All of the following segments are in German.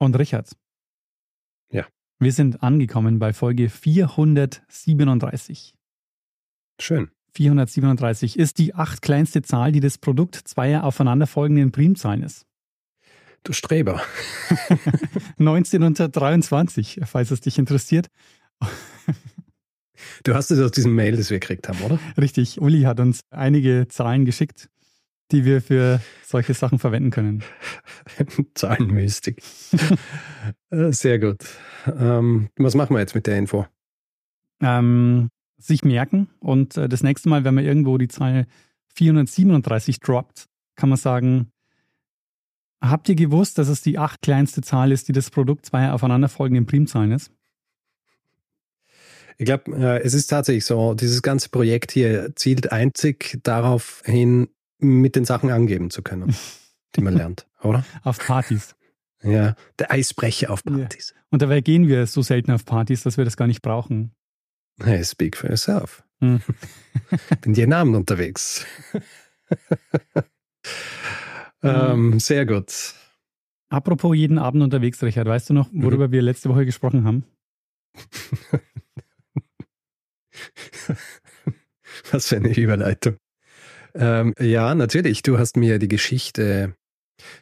Und Richard. Ja. Wir sind angekommen bei Folge 437. Schön. 437 ist die acht kleinste Zahl, die das Produkt zweier aufeinanderfolgenden Primzahlen ist. Du Streber. 1923, falls es dich interessiert. Du hast es aus diesem Mail, das wir gekriegt haben, oder? Richtig. Uli hat uns einige Zahlen geschickt, die wir für solche Sachen verwenden können. Zahlenmystik. Äh, sehr gut. Ähm, was machen wir jetzt mit der Info? Ähm, sich merken und äh, das nächste Mal, wenn man irgendwo die Zahl 437 droppt, kann man sagen, habt ihr gewusst, dass es die acht kleinste Zahl ist, die das Produkt zweier aufeinanderfolgenden Primzahlen ist? Ich glaube, äh, es ist tatsächlich so, dieses ganze Projekt hier zielt einzig darauf hin, mit den Sachen angeben zu können, die man lernt, oder? Auf Partys. Ja, der Eisbrecher auf Partys. Ja. Und dabei gehen wir so selten auf Partys, dass wir das gar nicht brauchen. Hey, speak for yourself. Hm. Bin jeden Abend unterwegs. ähm, sehr gut. Apropos jeden Abend unterwegs, Richard, weißt du noch, worüber mhm. wir letzte Woche gesprochen haben? Was für eine Überleitung. Ähm, ja, natürlich. Du hast mir die Geschichte,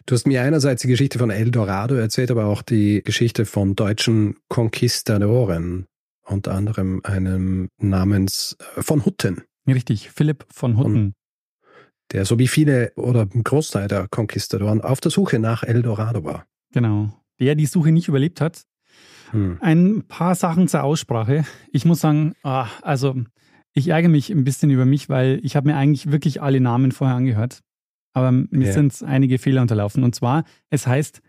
du hast mir einerseits die Geschichte von Eldorado erzählt, aber auch die Geschichte von deutschen Konquistadoren, unter anderem einem namens äh, von Hutten. Richtig, Philipp von Hutten. Der so wie viele oder ein Großteil der Konquistadoren auf der Suche nach Eldorado war. Genau. Der die Suche nicht überlebt hat. Hm. Ein paar Sachen zur Aussprache. Ich muss sagen, ah, also ich ärgere mich ein bisschen über mich, weil ich habe mir eigentlich wirklich alle Namen vorher angehört. Aber mir ja. sind einige Fehler unterlaufen. Und zwar, es heißt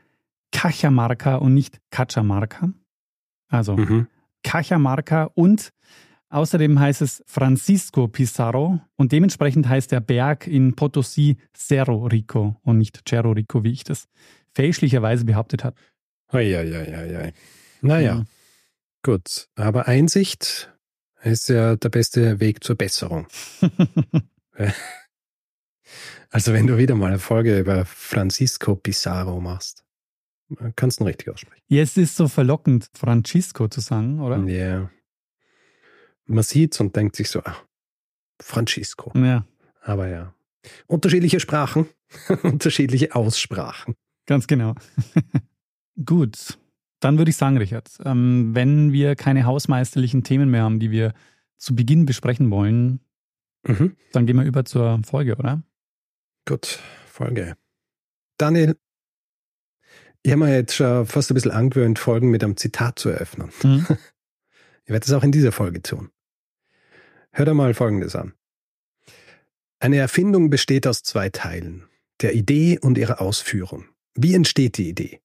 Cajamarca und nicht Cachamarca. Also mhm. Cajamarca und außerdem heißt es Francisco Pizarro und dementsprechend heißt der Berg in Potosí Cerro Rico und nicht Cerro Rico, wie ich das fälschlicherweise behauptet habe. Eieieiei. Naja, mhm. gut. Aber Einsicht ist ja der beste Weg zur Besserung. also wenn du wieder mal eine Folge über Francisco Pizarro machst, kannst du ihn richtig aussprechen. Ja, es ist so verlockend, Francisco zu sagen, oder? Ja. Yeah. Man sieht's und denkt sich so, ach, Francisco. Ja. Aber ja. Unterschiedliche Sprachen, unterschiedliche Aussprachen. Ganz genau. Gut. Dann würde ich sagen, Richard, ähm, wenn wir keine hausmeisterlichen Themen mehr haben, die wir zu Beginn besprechen wollen, mhm. dann gehen wir über zur Folge, oder? Gut, Folge. Daniel, ich habe mir jetzt schon fast ein bisschen angewöhnt, Folgen mit einem Zitat zu eröffnen. Mhm. Ich werde das auch in dieser Folge tun. Hör dir mal Folgendes an. Eine Erfindung besteht aus zwei Teilen, der Idee und ihrer Ausführung. Wie entsteht die Idee?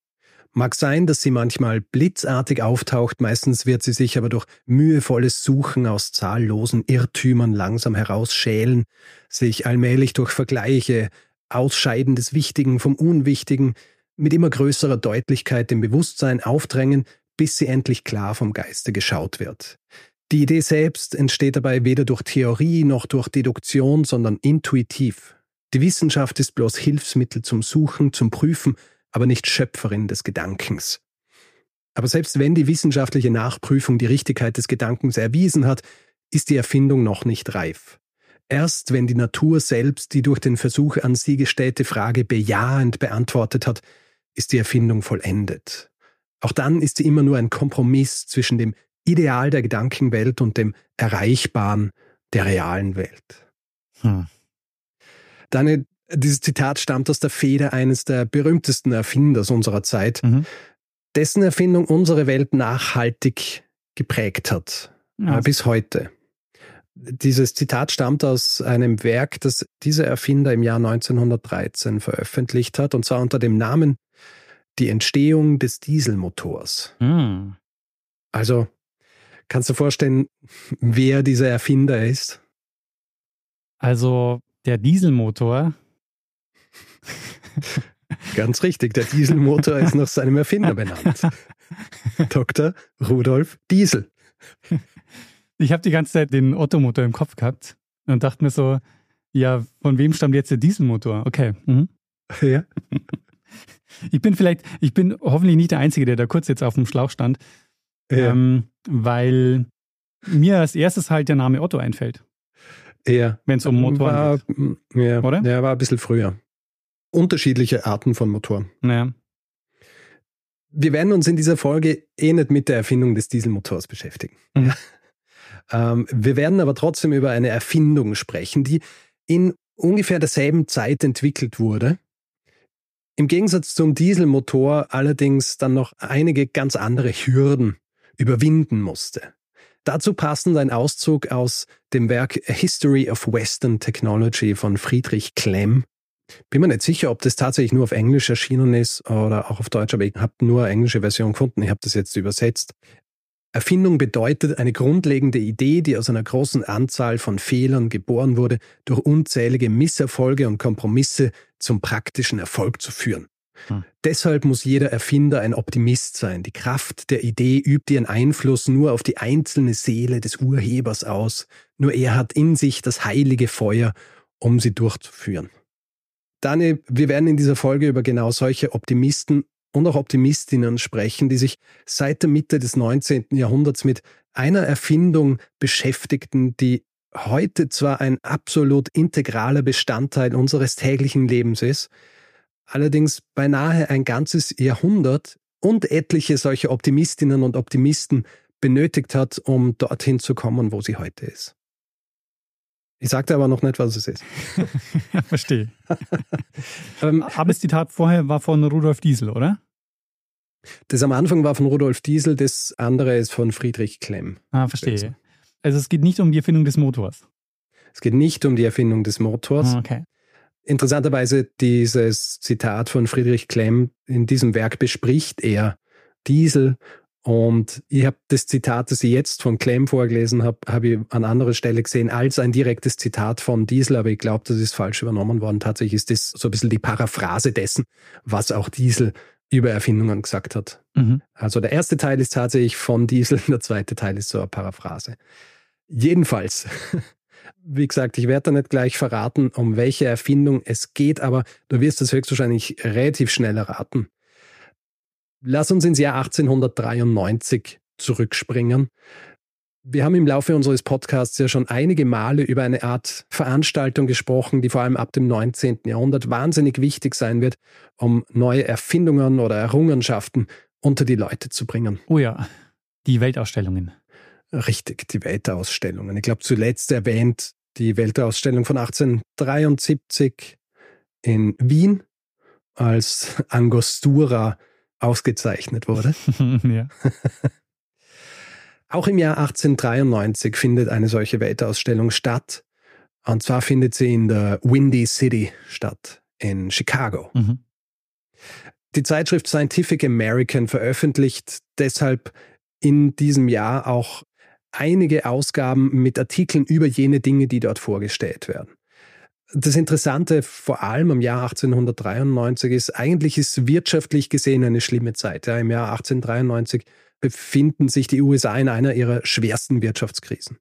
Mag sein, dass sie manchmal blitzartig auftaucht, meistens wird sie sich aber durch mühevolles Suchen aus zahllosen Irrtümern langsam herausschälen, sich allmählich durch Vergleiche, Ausscheiden des Wichtigen vom Unwichtigen, mit immer größerer Deutlichkeit im Bewusstsein aufdrängen, bis sie endlich klar vom Geiste geschaut wird. Die Idee selbst entsteht dabei weder durch Theorie noch durch Deduktion, sondern intuitiv. Die Wissenschaft ist bloß Hilfsmittel zum Suchen, zum Prüfen, aber nicht Schöpferin des Gedankens. Aber selbst wenn die wissenschaftliche Nachprüfung die Richtigkeit des Gedankens erwiesen hat, ist die Erfindung noch nicht reif. Erst wenn die Natur selbst die durch den Versuch an sie gestellte Frage bejahend beantwortet hat, ist die Erfindung vollendet. Auch dann ist sie immer nur ein Kompromiss zwischen dem Ideal der Gedankenwelt und dem Erreichbaren der realen Welt. Hm. Deine dieses Zitat stammt aus der Feder eines der berühmtesten Erfinders unserer Zeit, mhm. dessen Erfindung unsere Welt nachhaltig geprägt hat. Ja. Bis heute. Dieses Zitat stammt aus einem Werk, das dieser Erfinder im Jahr 1913 veröffentlicht hat, und zwar unter dem Namen Die Entstehung des Dieselmotors. Hm. Also, kannst du vorstellen, wer dieser Erfinder ist? Also, der Dieselmotor. Ganz richtig, der Dieselmotor ist nach seinem Erfinder benannt. Dr. Rudolf Diesel. Ich habe die ganze Zeit den Ottomotor im Kopf gehabt und dachte mir so, ja, von wem stammt jetzt der Dieselmotor? Okay. Mhm. Ja. Ich bin vielleicht, ich bin hoffentlich nicht der Einzige, der da kurz jetzt auf dem Schlauch stand, ja. ähm, weil mir als erstes halt der Name Otto einfällt. Ja. Wenn es um Motoren geht. Ja, oder? Ja, war ein bisschen früher. Unterschiedliche Arten von Motoren. Naja. Wir werden uns in dieser Folge eh nicht mit der Erfindung des Dieselmotors beschäftigen. Mhm. Ähm, wir werden aber trotzdem über eine Erfindung sprechen, die in ungefähr derselben Zeit entwickelt wurde. Im Gegensatz zum Dieselmotor allerdings dann noch einige ganz andere Hürden überwinden musste. Dazu passend ein Auszug aus dem Werk A History of Western Technology von Friedrich Klemm. Bin mir nicht sicher, ob das tatsächlich nur auf Englisch erschienen ist oder auch auf Deutsch, aber ich habe nur eine englische Version gefunden. Ich habe das jetzt übersetzt. Erfindung bedeutet eine grundlegende Idee, die aus einer großen Anzahl von Fehlern geboren wurde, durch unzählige Misserfolge und Kompromisse zum praktischen Erfolg zu führen. Hm. Deshalb muss jeder Erfinder ein Optimist sein. Die Kraft der Idee übt ihren Einfluss nur auf die einzelne Seele des Urhebers aus. Nur er hat in sich das heilige Feuer, um sie durchzuführen. Dani, wir werden in dieser Folge über genau solche Optimisten und auch Optimistinnen sprechen, die sich seit der Mitte des 19. Jahrhunderts mit einer Erfindung beschäftigten, die heute zwar ein absolut integraler Bestandteil unseres täglichen Lebens ist, allerdings beinahe ein ganzes Jahrhundert und etliche solche Optimistinnen und Optimisten benötigt hat, um dorthin zu kommen, wo sie heute ist. Ich sagte aber noch nicht, was es ist. ja, verstehe. ähm, aber das Zitat vorher war von Rudolf Diesel, oder? Das am Anfang war von Rudolf Diesel, das andere ist von Friedrich Klemm. Ah, verstehe. Also es geht nicht um die Erfindung des Motors. Es geht nicht um die Erfindung des Motors. Ah, okay. Interessanterweise dieses Zitat von Friedrich Klemm in diesem Werk bespricht er Diesel und ich habe das Zitat, das ich jetzt von Clem vorgelesen habe, habe ich an anderer Stelle gesehen als ein direktes Zitat von Diesel, aber ich glaube, das ist falsch übernommen worden. Tatsächlich ist das so ein bisschen die Paraphrase dessen, was auch Diesel über Erfindungen gesagt hat. Mhm. Also der erste Teil ist tatsächlich von Diesel, der zweite Teil ist so eine Paraphrase. Jedenfalls, wie gesagt, ich werde da nicht gleich verraten, um welche Erfindung es geht, aber du wirst es höchstwahrscheinlich relativ schnell erraten. Lass uns ins Jahr 1893 zurückspringen. Wir haben im Laufe unseres Podcasts ja schon einige Male über eine Art Veranstaltung gesprochen, die vor allem ab dem 19. Jahrhundert wahnsinnig wichtig sein wird, um neue Erfindungen oder Errungenschaften unter die Leute zu bringen. Oh ja, die Weltausstellungen. Richtig, die Weltausstellungen. Ich glaube, zuletzt erwähnt die Weltausstellung von 1873 in Wien, als Angostura ausgezeichnet wurde. ja. Auch im Jahr 1893 findet eine solche Weltausstellung statt. Und zwar findet sie in der Windy City statt, in Chicago. Mhm. Die Zeitschrift Scientific American veröffentlicht deshalb in diesem Jahr auch einige Ausgaben mit Artikeln über jene Dinge, die dort vorgestellt werden das Interessante vor allem im Jahr 1893 ist, eigentlich ist wirtschaftlich gesehen eine schlimme Zeit. Ja, Im Jahr 1893 befinden sich die USA in einer ihrer schwersten Wirtschaftskrisen.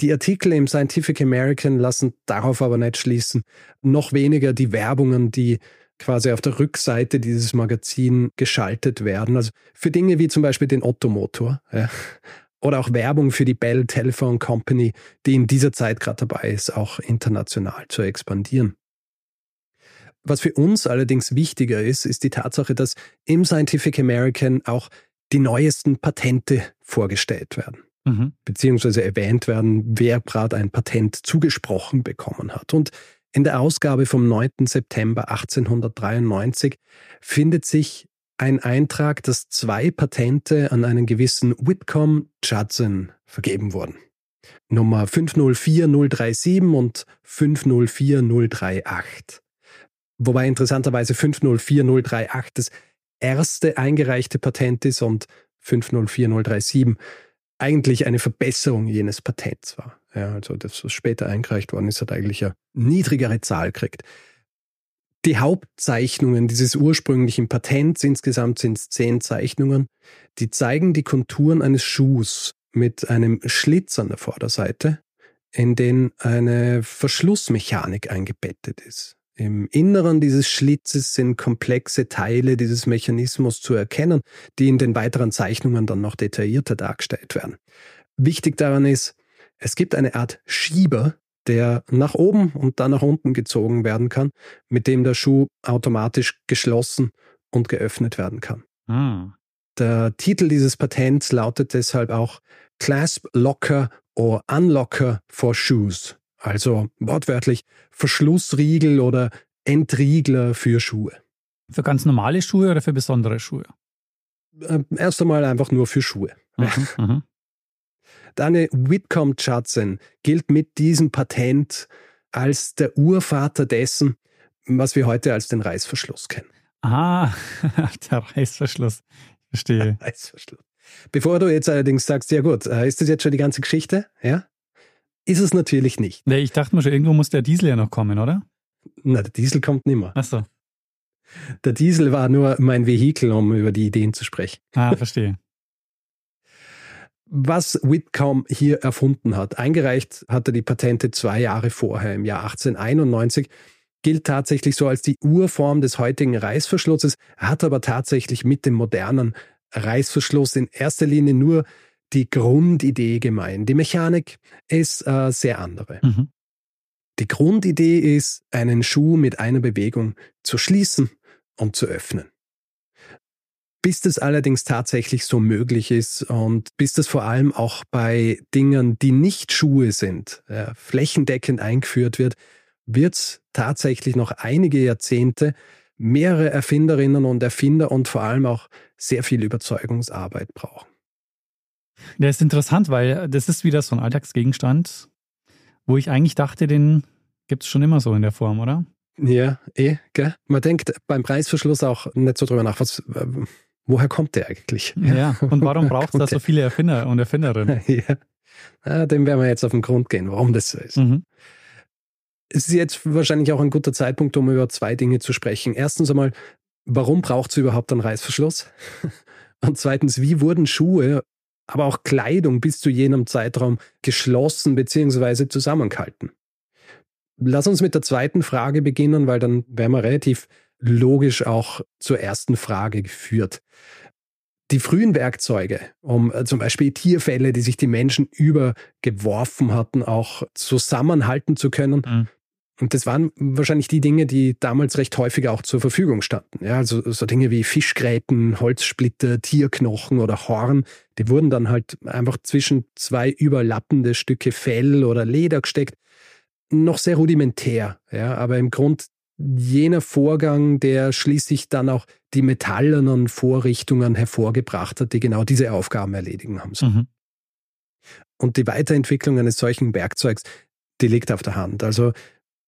Die Artikel im Scientific American lassen darauf aber nicht schließen, noch weniger die Werbungen, die quasi auf der Rückseite dieses Magazin geschaltet werden. Also für Dinge wie zum Beispiel den Ottomotor. Ja oder auch Werbung für die Bell Telephone Company, die in dieser Zeit gerade dabei ist, auch international zu expandieren. Was für uns allerdings wichtiger ist, ist die Tatsache, dass im Scientific American auch die neuesten Patente vorgestellt werden. Mhm. Beziehungsweise erwähnt werden, wer gerade ein Patent zugesprochen bekommen hat. Und in der Ausgabe vom 9. September 1893 findet sich ein Eintrag, dass zwei Patente an einen gewissen Whitcomb Judson vergeben wurden. Nummer 504037 und 504038. Wobei interessanterweise 504038 das erste eingereichte Patent ist und 504037 eigentlich eine Verbesserung jenes Patents war. Ja, also das, was später eingereicht worden ist, hat eigentlich eine niedrigere Zahl gekriegt. Die Hauptzeichnungen dieses ursprünglichen Patents, insgesamt sind zehn Zeichnungen, die zeigen die Konturen eines Schuhs mit einem Schlitz an der Vorderseite, in den eine Verschlussmechanik eingebettet ist. Im Inneren dieses Schlitzes sind komplexe Teile dieses Mechanismus zu erkennen, die in den weiteren Zeichnungen dann noch detaillierter dargestellt werden. Wichtig daran ist, es gibt eine Art Schieber, der nach oben und dann nach unten gezogen werden kann, mit dem der Schuh automatisch geschlossen und geöffnet werden kann. Ah. Der Titel dieses Patents lautet deshalb auch Clasp Locker or Unlocker for Shoes, also wortwörtlich Verschlussriegel oder Entriegler für Schuhe. Für ganz normale Schuhe oder für besondere Schuhe? Äh, erst einmal einfach nur für Schuhe. Mhm, Daniel Whitcomb Judson gilt mit diesem Patent als der Urvater dessen, was wir heute als den Reißverschluss kennen. Ah, der Reißverschluss. Ich verstehe. Reißverschluss. Bevor du jetzt allerdings sagst, ja gut, äh, ist das jetzt schon die ganze Geschichte? Ja? Ist es natürlich nicht. Nee, ich dachte mir schon, irgendwo muss der Diesel ja noch kommen, oder? Na, der Diesel kommt nimmer. Ach so. Der Diesel war nur mein Vehikel, um über die Ideen zu sprechen. Ah, verstehe was Whitcomb hier erfunden hat. Eingereicht hat er die Patente zwei Jahre vorher, im Jahr 1891 gilt tatsächlich so als die Urform des heutigen Reißverschlusses, hat aber tatsächlich mit dem modernen Reißverschluss in erster Linie nur die Grundidee gemein. Die Mechanik ist äh, sehr andere. Mhm. Die Grundidee ist, einen Schuh mit einer Bewegung zu schließen und zu öffnen. Bis das allerdings tatsächlich so möglich ist und bis das vor allem auch bei Dingen, die nicht Schuhe sind, äh, flächendeckend eingeführt wird, wird es tatsächlich noch einige Jahrzehnte mehrere Erfinderinnen und Erfinder und vor allem auch sehr viel Überzeugungsarbeit brauchen. Der ist interessant, weil das ist wieder so ein Alltagsgegenstand, wo ich eigentlich dachte, den gibt es schon immer so in der Form, oder? Ja, eh, gell? Man denkt beim Preisverschluss auch nicht so drüber nach, was, äh, woher kommt der eigentlich? Ja, und warum braucht es da so viele Erfinder und Erfinderinnen? ja. ja, dem werden wir jetzt auf den Grund gehen, warum das so ist. Mhm. Es ist jetzt wahrscheinlich auch ein guter Zeitpunkt, um über zwei Dinge zu sprechen. Erstens einmal, warum braucht es überhaupt einen Reißverschluss? Und zweitens, wie wurden Schuhe, aber auch Kleidung bis zu jenem Zeitraum geschlossen bzw. zusammengehalten? Lass uns mit der zweiten Frage beginnen, weil dann wären wir relativ logisch auch zur ersten Frage geführt. Die frühen Werkzeuge, um äh, zum Beispiel Tierfälle, die sich die Menschen übergeworfen hatten, auch zusammenhalten zu können. Mhm. Und das waren wahrscheinlich die Dinge, die damals recht häufig auch zur Verfügung standen. Ja, also so Dinge wie Fischgräten, Holzsplitter, Tierknochen oder Horn, die wurden dann halt einfach zwischen zwei überlappende Stücke Fell oder Leder gesteckt. Noch sehr rudimentär, ja, aber im Grund jener Vorgang, der schließlich dann auch die metallenen Vorrichtungen hervorgebracht hat, die genau diese Aufgaben erledigen haben sollen. Mhm. Und die Weiterentwicklung eines solchen Werkzeugs, die liegt auf der Hand. Also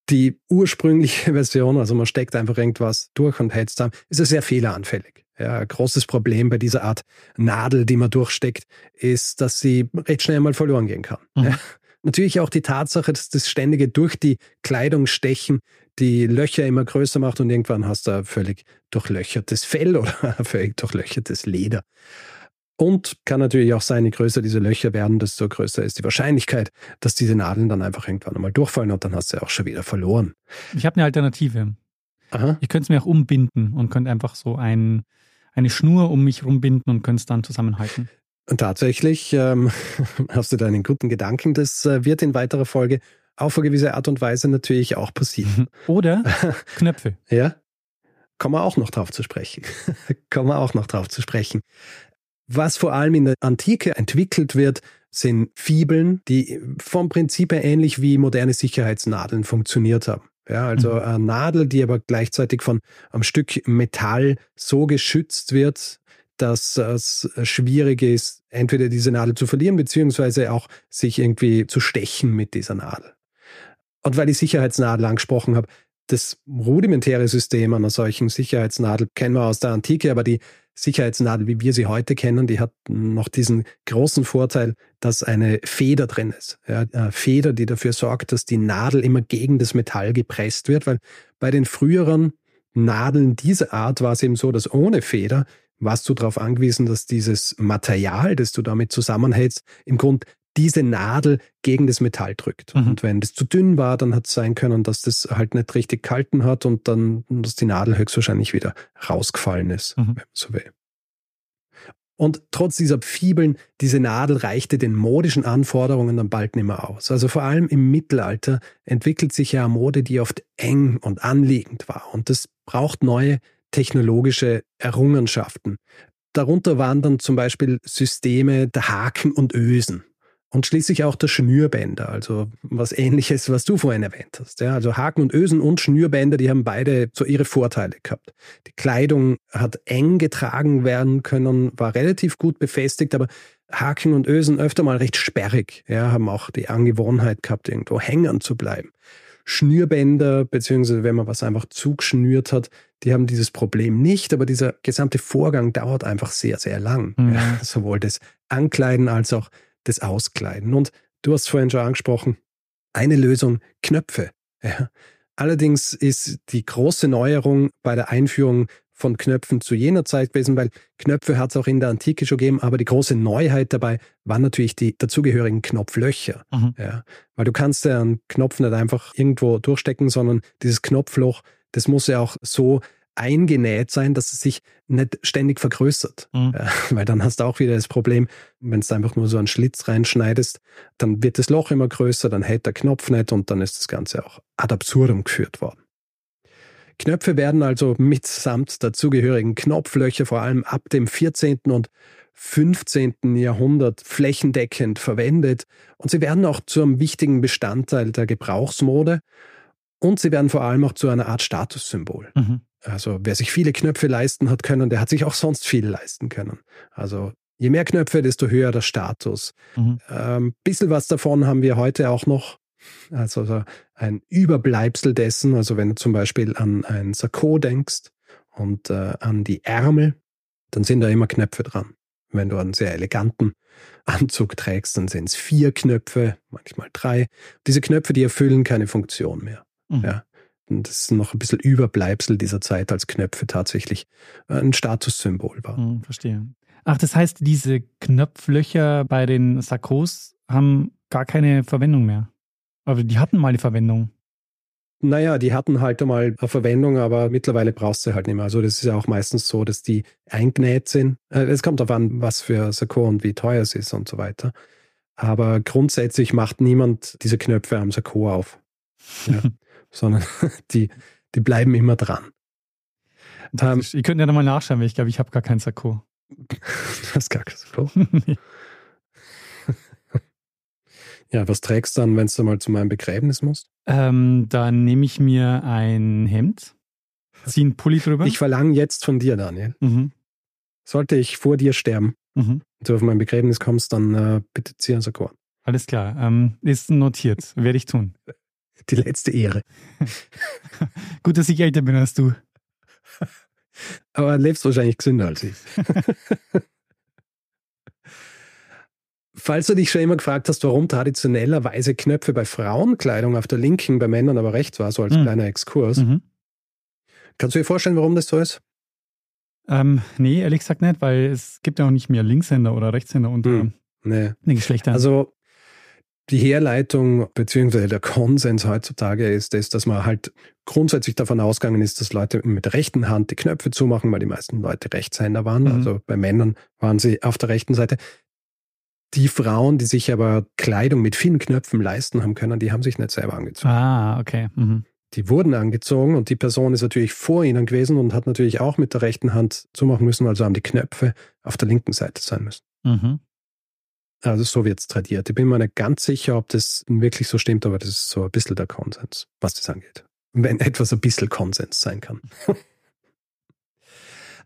die ursprüngliche Version, also man steckt einfach irgendwas durch und hält es da, ist ja sehr fehleranfällig. Ja, ein großes Problem bei dieser Art Nadel, die man durchsteckt, ist, dass sie recht schnell mal verloren gehen kann. Mhm. Ja. Natürlich auch die Tatsache, dass das ständige durch die Kleidung stechen die Löcher immer größer macht und irgendwann hast du ein völlig durchlöchertes Fell oder ein völlig durchlöchertes Leder. Und kann natürlich auch sein, je größer diese Löcher werden, desto größer ist die Wahrscheinlichkeit, dass diese Nadeln dann einfach irgendwann einmal durchfallen und dann hast du ja auch schon wieder verloren. Ich habe eine Alternative. Aha. Ich könnte es mir auch umbinden und könnte einfach so ein, eine Schnur um mich rumbinden und könnte es dann zusammenhalten. Und tatsächlich ähm, hast du da einen guten Gedanken. Das äh, wird in weiterer Folge auf eine gewisse Art und Weise natürlich auch passieren. Oder Knöpfe. ja. Kommen wir auch noch drauf zu sprechen. Kommen wir auch noch drauf zu sprechen. Was vor allem in der Antike entwickelt wird, sind Fibeln, die vom Prinzip her ähnlich wie moderne Sicherheitsnadeln funktioniert haben. Ja, also mhm. eine Nadel, die aber gleichzeitig von einem Stück Metall so geschützt wird, dass es schwierig ist, entweder diese Nadel zu verlieren, beziehungsweise auch sich irgendwie zu stechen mit dieser Nadel. Und weil ich Sicherheitsnadel angesprochen habe, das rudimentäre System einer solchen Sicherheitsnadel kennen wir aus der Antike, aber die Sicherheitsnadel, wie wir sie heute kennen, die hat noch diesen großen Vorteil, dass eine Feder drin ist. Ja, eine Feder, die dafür sorgt, dass die Nadel immer gegen das Metall gepresst wird, weil bei den früheren Nadeln dieser Art war es eben so, dass ohne Feder warst du darauf angewiesen, dass dieses Material, das du damit zusammenhältst, im Grund diese Nadel gegen das Metall drückt. Mhm. Und wenn das zu dünn war, dann hat es sein können, dass das halt nicht richtig kalten hat und dann, dass die Nadel höchstwahrscheinlich wieder rausgefallen ist, mhm. wenn man so will. Und trotz dieser Fibeln, diese Nadel reichte den modischen Anforderungen dann bald nicht mehr aus. Also vor allem im Mittelalter entwickelt sich ja eine Mode, die oft eng und anliegend war. Und das braucht neue technologische Errungenschaften. Darunter waren dann zum Beispiel Systeme der Haken und Ösen. Und schließlich auch der Schnürbänder, also was ähnliches, was du vorhin erwähnt hast. Ja, also Haken und Ösen und Schnürbänder, die haben beide so ihre Vorteile gehabt. Die Kleidung hat eng getragen werden können, war relativ gut befestigt, aber Haken und Ösen öfter mal recht sperrig, ja, haben auch die Angewohnheit gehabt, irgendwo hängern zu bleiben. Schnürbänder, beziehungsweise wenn man was einfach zugeschnürt hat, die haben dieses Problem nicht, aber dieser gesamte Vorgang dauert einfach sehr, sehr lang. Mhm. Ja, sowohl das Ankleiden als auch das Auskleiden. Und du hast vorhin schon angesprochen, eine Lösung, Knöpfe. Ja. Allerdings ist die große Neuerung bei der Einführung von Knöpfen zu jener Zeit gewesen, weil Knöpfe hat es auch in der Antike schon gegeben, aber die große Neuheit dabei waren natürlich die dazugehörigen Knopflöcher. Mhm. Ja, weil du kannst ja einen Knopf nicht einfach irgendwo durchstecken, sondern dieses Knopfloch, das muss ja auch so eingenäht sein, dass es sich nicht ständig vergrößert. Mhm. Ja, weil dann hast du auch wieder das Problem, wenn du einfach nur so einen Schlitz reinschneidest, dann wird das Loch immer größer, dann hält der Knopf nicht und dann ist das Ganze auch ad absurdum geführt worden. Knöpfe werden also mitsamt dazugehörigen Knopflöcher vor allem ab dem 14. und 15. Jahrhundert flächendeckend verwendet und sie werden auch zu einem wichtigen Bestandteil der Gebrauchsmode und sie werden vor allem auch zu einer Art Statussymbol. Mhm. Also wer sich viele Knöpfe leisten hat können, der hat sich auch sonst viel leisten können. Also je mehr Knöpfe, desto höher der Status. Mhm. Ähm, bisschen was davon haben wir heute auch noch. Also ein Überbleibsel dessen, also wenn du zum Beispiel an ein Sakko denkst und äh, an die Ärmel, dann sind da immer Knöpfe dran. Wenn du einen sehr eleganten Anzug trägst, dann sind es vier Knöpfe, manchmal drei. Diese Knöpfe, die erfüllen keine Funktion mehr. Mhm. Ja. Das ist noch ein bisschen Überbleibsel dieser Zeit, als Knöpfe tatsächlich ein Statussymbol waren. Hm, verstehe. Ach, das heißt, diese Knopflöcher bei den Sakkos haben gar keine Verwendung mehr. Aber die hatten mal eine Verwendung. Naja, die hatten halt einmal eine Verwendung, aber mittlerweile brauchst du halt nicht mehr. Also das ist ja auch meistens so, dass die eingenäht sind. Äh, es kommt darauf an, was für Sakko und wie teuer es ist und so weiter. Aber grundsätzlich macht niemand diese Knöpfe am Sakko auf. Ja. sondern die, die bleiben immer dran. Ähm, ihr könnt ja nochmal nachschauen, weil ich glaube, ich habe gar kein Sakko. du hast gar kein Sakko? ja, was trägst du dann, wenn du mal zu meinem Begräbnis musst? Ähm, dann nehme ich mir ein Hemd, ziehe einen Pulli drüber. Ich verlange jetzt von dir, Daniel. Mhm. Sollte ich vor dir sterben mhm. und du auf mein Begräbnis kommst, dann äh, bitte zieh ein Sakko an. Alles klar, ähm, ist notiert, werde ich tun die letzte Ehre. Gut, dass ich älter bin als du. Aber lebst wahrscheinlich gesünder als ich. Falls du dich schon immer gefragt hast, warum traditionellerweise Knöpfe bei Frauenkleidung auf der linken, bei Männern aber rechts war, so als mhm. kleiner Exkurs, mhm. kannst du dir vorstellen, warum das so ist? Ähm, nee, ehrlich gesagt nicht, weil es gibt ja auch nicht mehr Linkshänder oder Rechtshänder unter mhm. nee. den Geschlechtern. Also die Herleitung bzw. der Konsens heutzutage ist es, dass man halt grundsätzlich davon ausgegangen ist, dass Leute mit der rechten Hand die Knöpfe zumachen, weil die meisten Leute Rechtshänder waren. Mhm. Also bei Männern waren sie auf der rechten Seite. Die Frauen, die sich aber Kleidung mit vielen Knöpfen leisten haben können, die haben sich nicht selber angezogen. Ah, okay. Mhm. Die wurden angezogen und die Person ist natürlich vor ihnen gewesen und hat natürlich auch mit der rechten Hand zumachen müssen, also haben die Knöpfe auf der linken Seite sein müssen. Mhm. Also so wird es tradiert. Ich bin mir nicht ganz sicher, ob das wirklich so stimmt, aber das ist so ein bisschen der Konsens, was das angeht. Wenn etwas ein bisschen Konsens sein kann.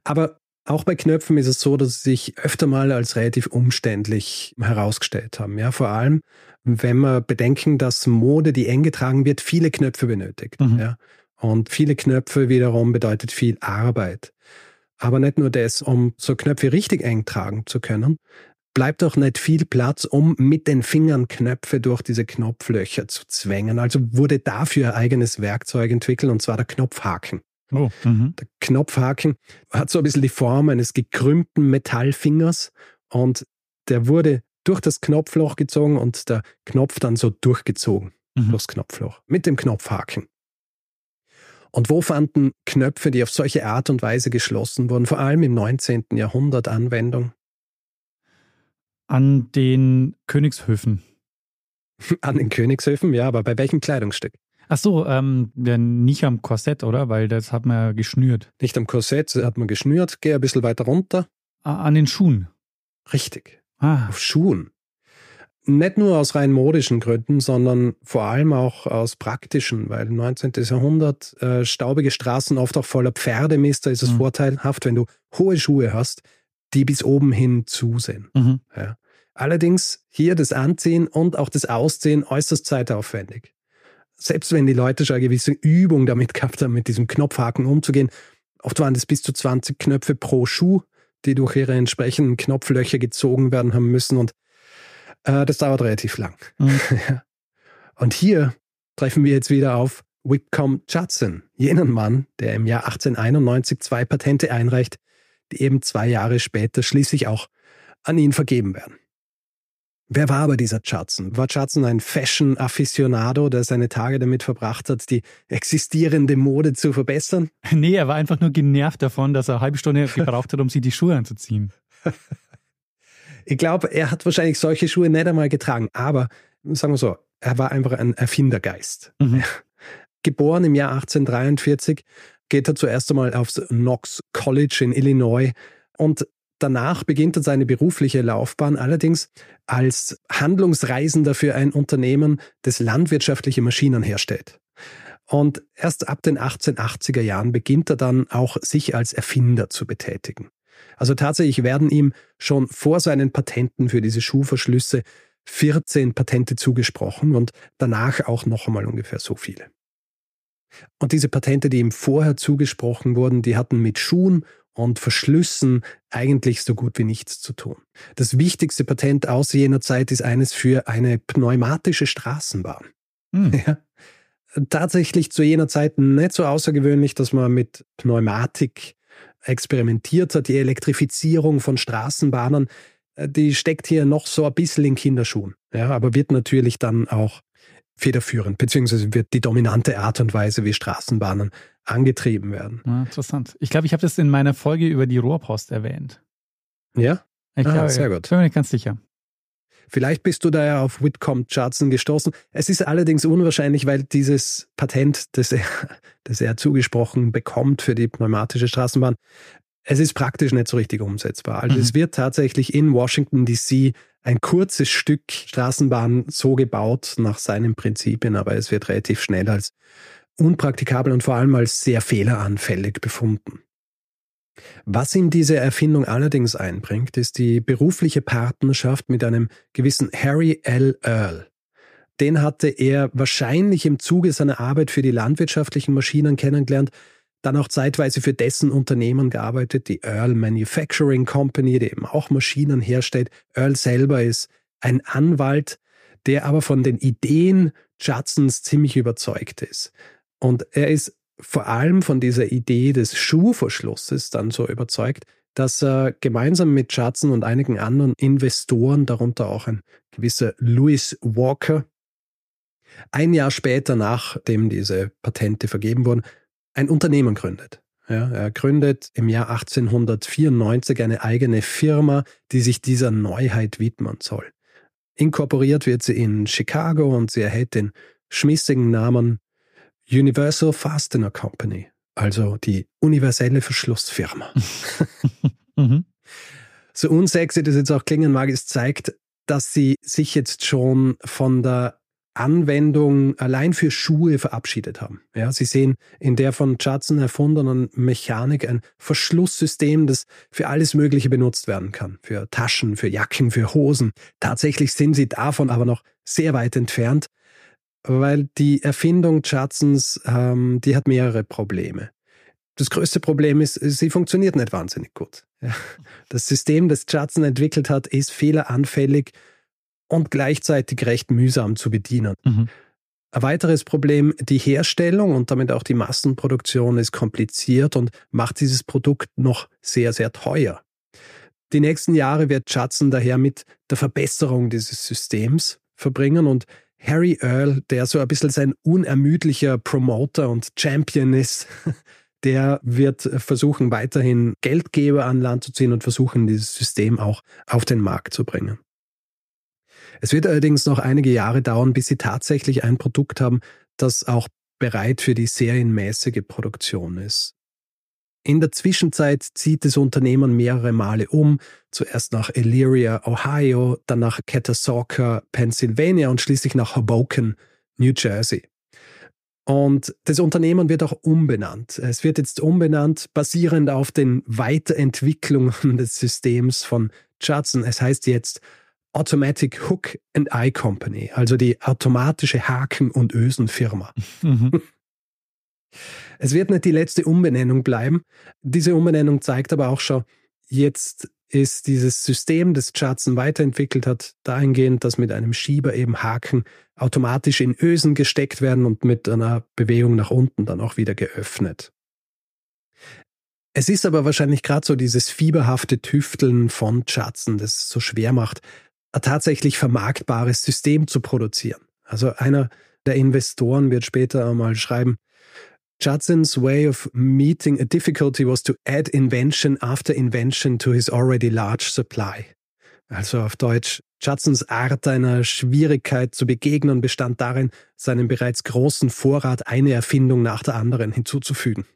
aber Auch bei Knöpfen ist es so, dass sie sich öfter mal als relativ umständlich herausgestellt haben. Ja, vor allem, wenn wir bedenken, dass Mode, die eng getragen wird, viele Knöpfe benötigt. Mhm. Ja. Und viele Knöpfe wiederum bedeutet viel Arbeit. Aber nicht nur das, um so Knöpfe richtig eng tragen zu können, bleibt auch nicht viel Platz, um mit den Fingern Knöpfe durch diese Knopflöcher zu zwängen. Also wurde dafür ein eigenes Werkzeug entwickelt, und zwar der Knopfhaken. Oh, mhm. der Knopfhaken hat so ein bisschen die Form eines gekrümmten Metallfingers und der wurde durch das Knopfloch gezogen und der Knopf dann so durchgezogen mhm. durchs Knopfloch mit dem Knopfhaken. Und wo fanden Knöpfe, die auf solche Art und Weise geschlossen wurden, vor allem im 19. Jahrhundert Anwendung? An den Königshöfen. An den Königshöfen, ja, aber bei welchem Kleidungsstück? Ach so, ähm, nicht am Korsett, oder? Weil das hat man ja geschnürt. Nicht am Korsett, hat man geschnürt. Geh ein bisschen weiter runter. An den Schuhen. Richtig. Ah. Auf Schuhen. Nicht nur aus rein modischen Gründen, sondern vor allem auch aus praktischen, weil im 19. Jahrhundert äh, staubige Straßen oft auch voller Pferdemist, da ist es mhm. vorteilhaft, wenn du hohe Schuhe hast, die bis oben hin zusehen. Mhm. Ja. Allerdings hier das Anziehen und auch das Ausziehen äußerst zeitaufwendig. Selbst wenn die Leute schon eine gewisse Übung damit gehabt haben, mit diesem Knopfhaken umzugehen, oft waren das bis zu 20 Knöpfe pro Schuh, die durch ihre entsprechenden Knopflöcher gezogen werden haben müssen und äh, das dauert relativ lang. Mhm. und hier treffen wir jetzt wieder auf Whitcomb Judson, jenen Mann, der im Jahr 1891 zwei Patente einreicht, die eben zwei Jahre später schließlich auch an ihn vergeben werden. Wer war aber dieser Judson? War Judson ein Fashion-Afficionado, der seine Tage damit verbracht hat, die existierende Mode zu verbessern? Nee, er war einfach nur genervt davon, dass er eine halbe Stunde gebraucht hat, um sich die Schuhe anzuziehen. ich glaube, er hat wahrscheinlich solche Schuhe nicht einmal getragen, aber sagen wir so, er war einfach ein Erfindergeist. Mhm. Geboren im Jahr 1843 geht er zuerst einmal aufs Knox College in Illinois und danach beginnt er seine berufliche Laufbahn allerdings als Handlungsreisender für ein Unternehmen, das landwirtschaftliche Maschinen herstellt. Und erst ab den 1880er Jahren beginnt er dann auch sich als Erfinder zu betätigen. Also tatsächlich werden ihm schon vor seinen Patenten für diese Schuhverschlüsse 14 Patente zugesprochen und danach auch noch einmal ungefähr so viele. Und diese Patente, die ihm vorher zugesprochen wurden, die hatten mit Schuhen und Verschlüssen eigentlich so gut wie nichts zu tun. Das wichtigste Patent aus jener Zeit ist eines für eine pneumatische Straßenbahn. Hm. Ja. Tatsächlich zu jener Zeit nicht so außergewöhnlich, dass man mit Pneumatik experimentiert hat. Die Elektrifizierung von Straßenbahnen, äh, die steckt hier noch so ein bisschen in Kinderschuhen. Ja, aber wird natürlich dann auch federführend, beziehungsweise wird die dominante Art und Weise, wie Straßenbahnen angetrieben werden. Ja, interessant. Ich glaube, ich habe das in meiner Folge über die Rohrpost erwähnt. Ja? Ich ah, glaube, sehr gut. Bin mir nicht ganz sicher. Vielleicht bist du da ja auf Whitcomb Judson gestoßen. Es ist allerdings unwahrscheinlich, weil dieses Patent, das er, das er zugesprochen bekommt für die pneumatische Straßenbahn, es ist praktisch nicht so richtig umsetzbar. Also mhm. es wird tatsächlich in Washington DC ein kurzes Stück Straßenbahn so gebaut nach seinen Prinzipien, aber es wird relativ schnell als unpraktikabel und vor allem als sehr fehleranfällig befunden. Was ihm diese Erfindung allerdings einbringt, ist die berufliche Partnerschaft mit einem gewissen Harry L. Earl. Den hatte er wahrscheinlich im Zuge seiner Arbeit für die landwirtschaftlichen Maschinen kennengelernt, dann auch zeitweise für dessen Unternehmen gearbeitet, die Earl Manufacturing Company, die eben auch Maschinen herstellt. Earl selber ist ein Anwalt, der aber von den Ideen Judsons ziemlich überzeugt ist. Und er ist vor allem von dieser Idee des Schuhverschlusses dann so überzeugt, dass er gemeinsam mit Judson und einigen anderen Investoren, darunter auch ein gewisser Louis Walker, ein Jahr später, nachdem diese Patente vergeben wurden, ein Unternehmen gründet. Ja, er gründet im Jahr 1894 eine eigene Firma, die sich dieser Neuheit widmen soll. Inkorporiert wird sie in Chicago und sie erhält den schmissigen Namen Universal Fastener Company, also die universelle Verschlussfirma. mhm. So unsexy das jetzt auch klingen mag, es zeigt, dass sie sich jetzt schon von der Anwendung allein für Schuhe verabschiedet haben. Ja, sie sehen in der von Judson erfundenen Mechanik ein Verschlusssystem, das für alles Mögliche benutzt werden kann. Für Taschen, für Jacken, für Hosen. Tatsächlich sind sie davon aber noch sehr weit entfernt, weil die Erfindung Judsons, ähm, die hat mehrere Probleme. Das größte Problem ist, sie funktioniert nicht wahnsinnig gut. Ja. Das System, das Judson entwickelt hat, ist fehleranfällig und gleichzeitig recht mühsam zu bedienen. Mhm. Ein weiteres Problem, die Herstellung und damit auch die Massenproduktion ist kompliziert und macht dieses Produkt noch sehr, sehr teuer. Die nächsten Jahre wird Judson daher mit der Verbesserung dieses Systems verbringen und Harry Earl, der so ein bisschen sein unermüdlicher Promoter und Champion ist, der wird versuchen, weiterhin Geldgeber an Land zu ziehen und versuchen, dieses System auch auf den Markt zu bringen. Es wird allerdings noch einige Jahre dauern, bis sie tatsächlich ein Produkt haben, das auch bereit für die serienmäßige Produktion ist. In der Zwischenzeit zieht das Unternehmen mehrere Male um, zuerst nach Elyria, Ohio, dann nach Catasauqua, Pennsylvania und schließlich nach Hoboken, New Jersey. Und das Unternehmen wird auch umbenannt. Es wird jetzt umbenannt, basierend auf den Weiterentwicklungen des Systems von Judson. Es heißt jetzt Automatic Hook and Eye Company, also die automatische Haken- und Ösenfirma. Mhm. Es wird nicht die letzte Umbenennung bleiben. Diese Umbenennung zeigt aber auch schon, jetzt ist dieses System, das Judson weiterentwickelt hat, dahingehend, dass mit einem Schieber eben Haken automatisch in Ösen gesteckt werden und mit einer Bewegung nach unten dann auch wieder geöffnet. Es ist aber wahrscheinlich gerade so dieses fieberhafte Tüfteln von Judson, das es so schwer macht, tatsächlich vermarktbares System zu produzieren. Also einer der Investoren wird später einmal schreiben, Judson's way of meeting a difficulty was to add invention after invention to his already large supply. Also auf Deutsch, Judsons Art einer Schwierigkeit zu begegnen bestand darin, seinem bereits großen Vorrat eine Erfindung nach der anderen hinzuzufügen.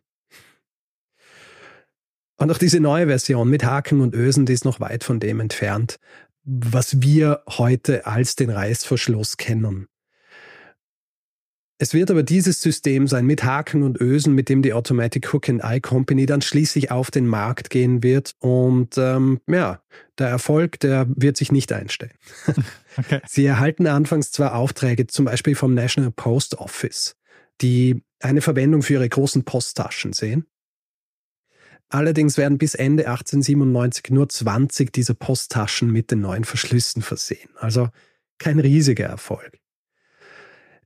Und auch diese neue Version mit Haken und Ösen, die ist noch weit von dem entfernt, was wir heute als den Reißverschluss kennen. Es wird aber dieses System sein mit Haken und Ösen, mit dem die Automatic Hook and Eye Company dann schließlich auf den Markt gehen wird. Und ähm, ja, der Erfolg, der wird sich nicht einstellen. Okay. Sie erhalten anfangs zwar Aufträge, zum Beispiel vom National Post Office, die eine Verwendung für ihre großen Posttaschen sehen. Allerdings werden bis Ende 1897 nur 20 dieser Posttaschen mit den neuen Verschlüssen versehen. Also kein riesiger Erfolg.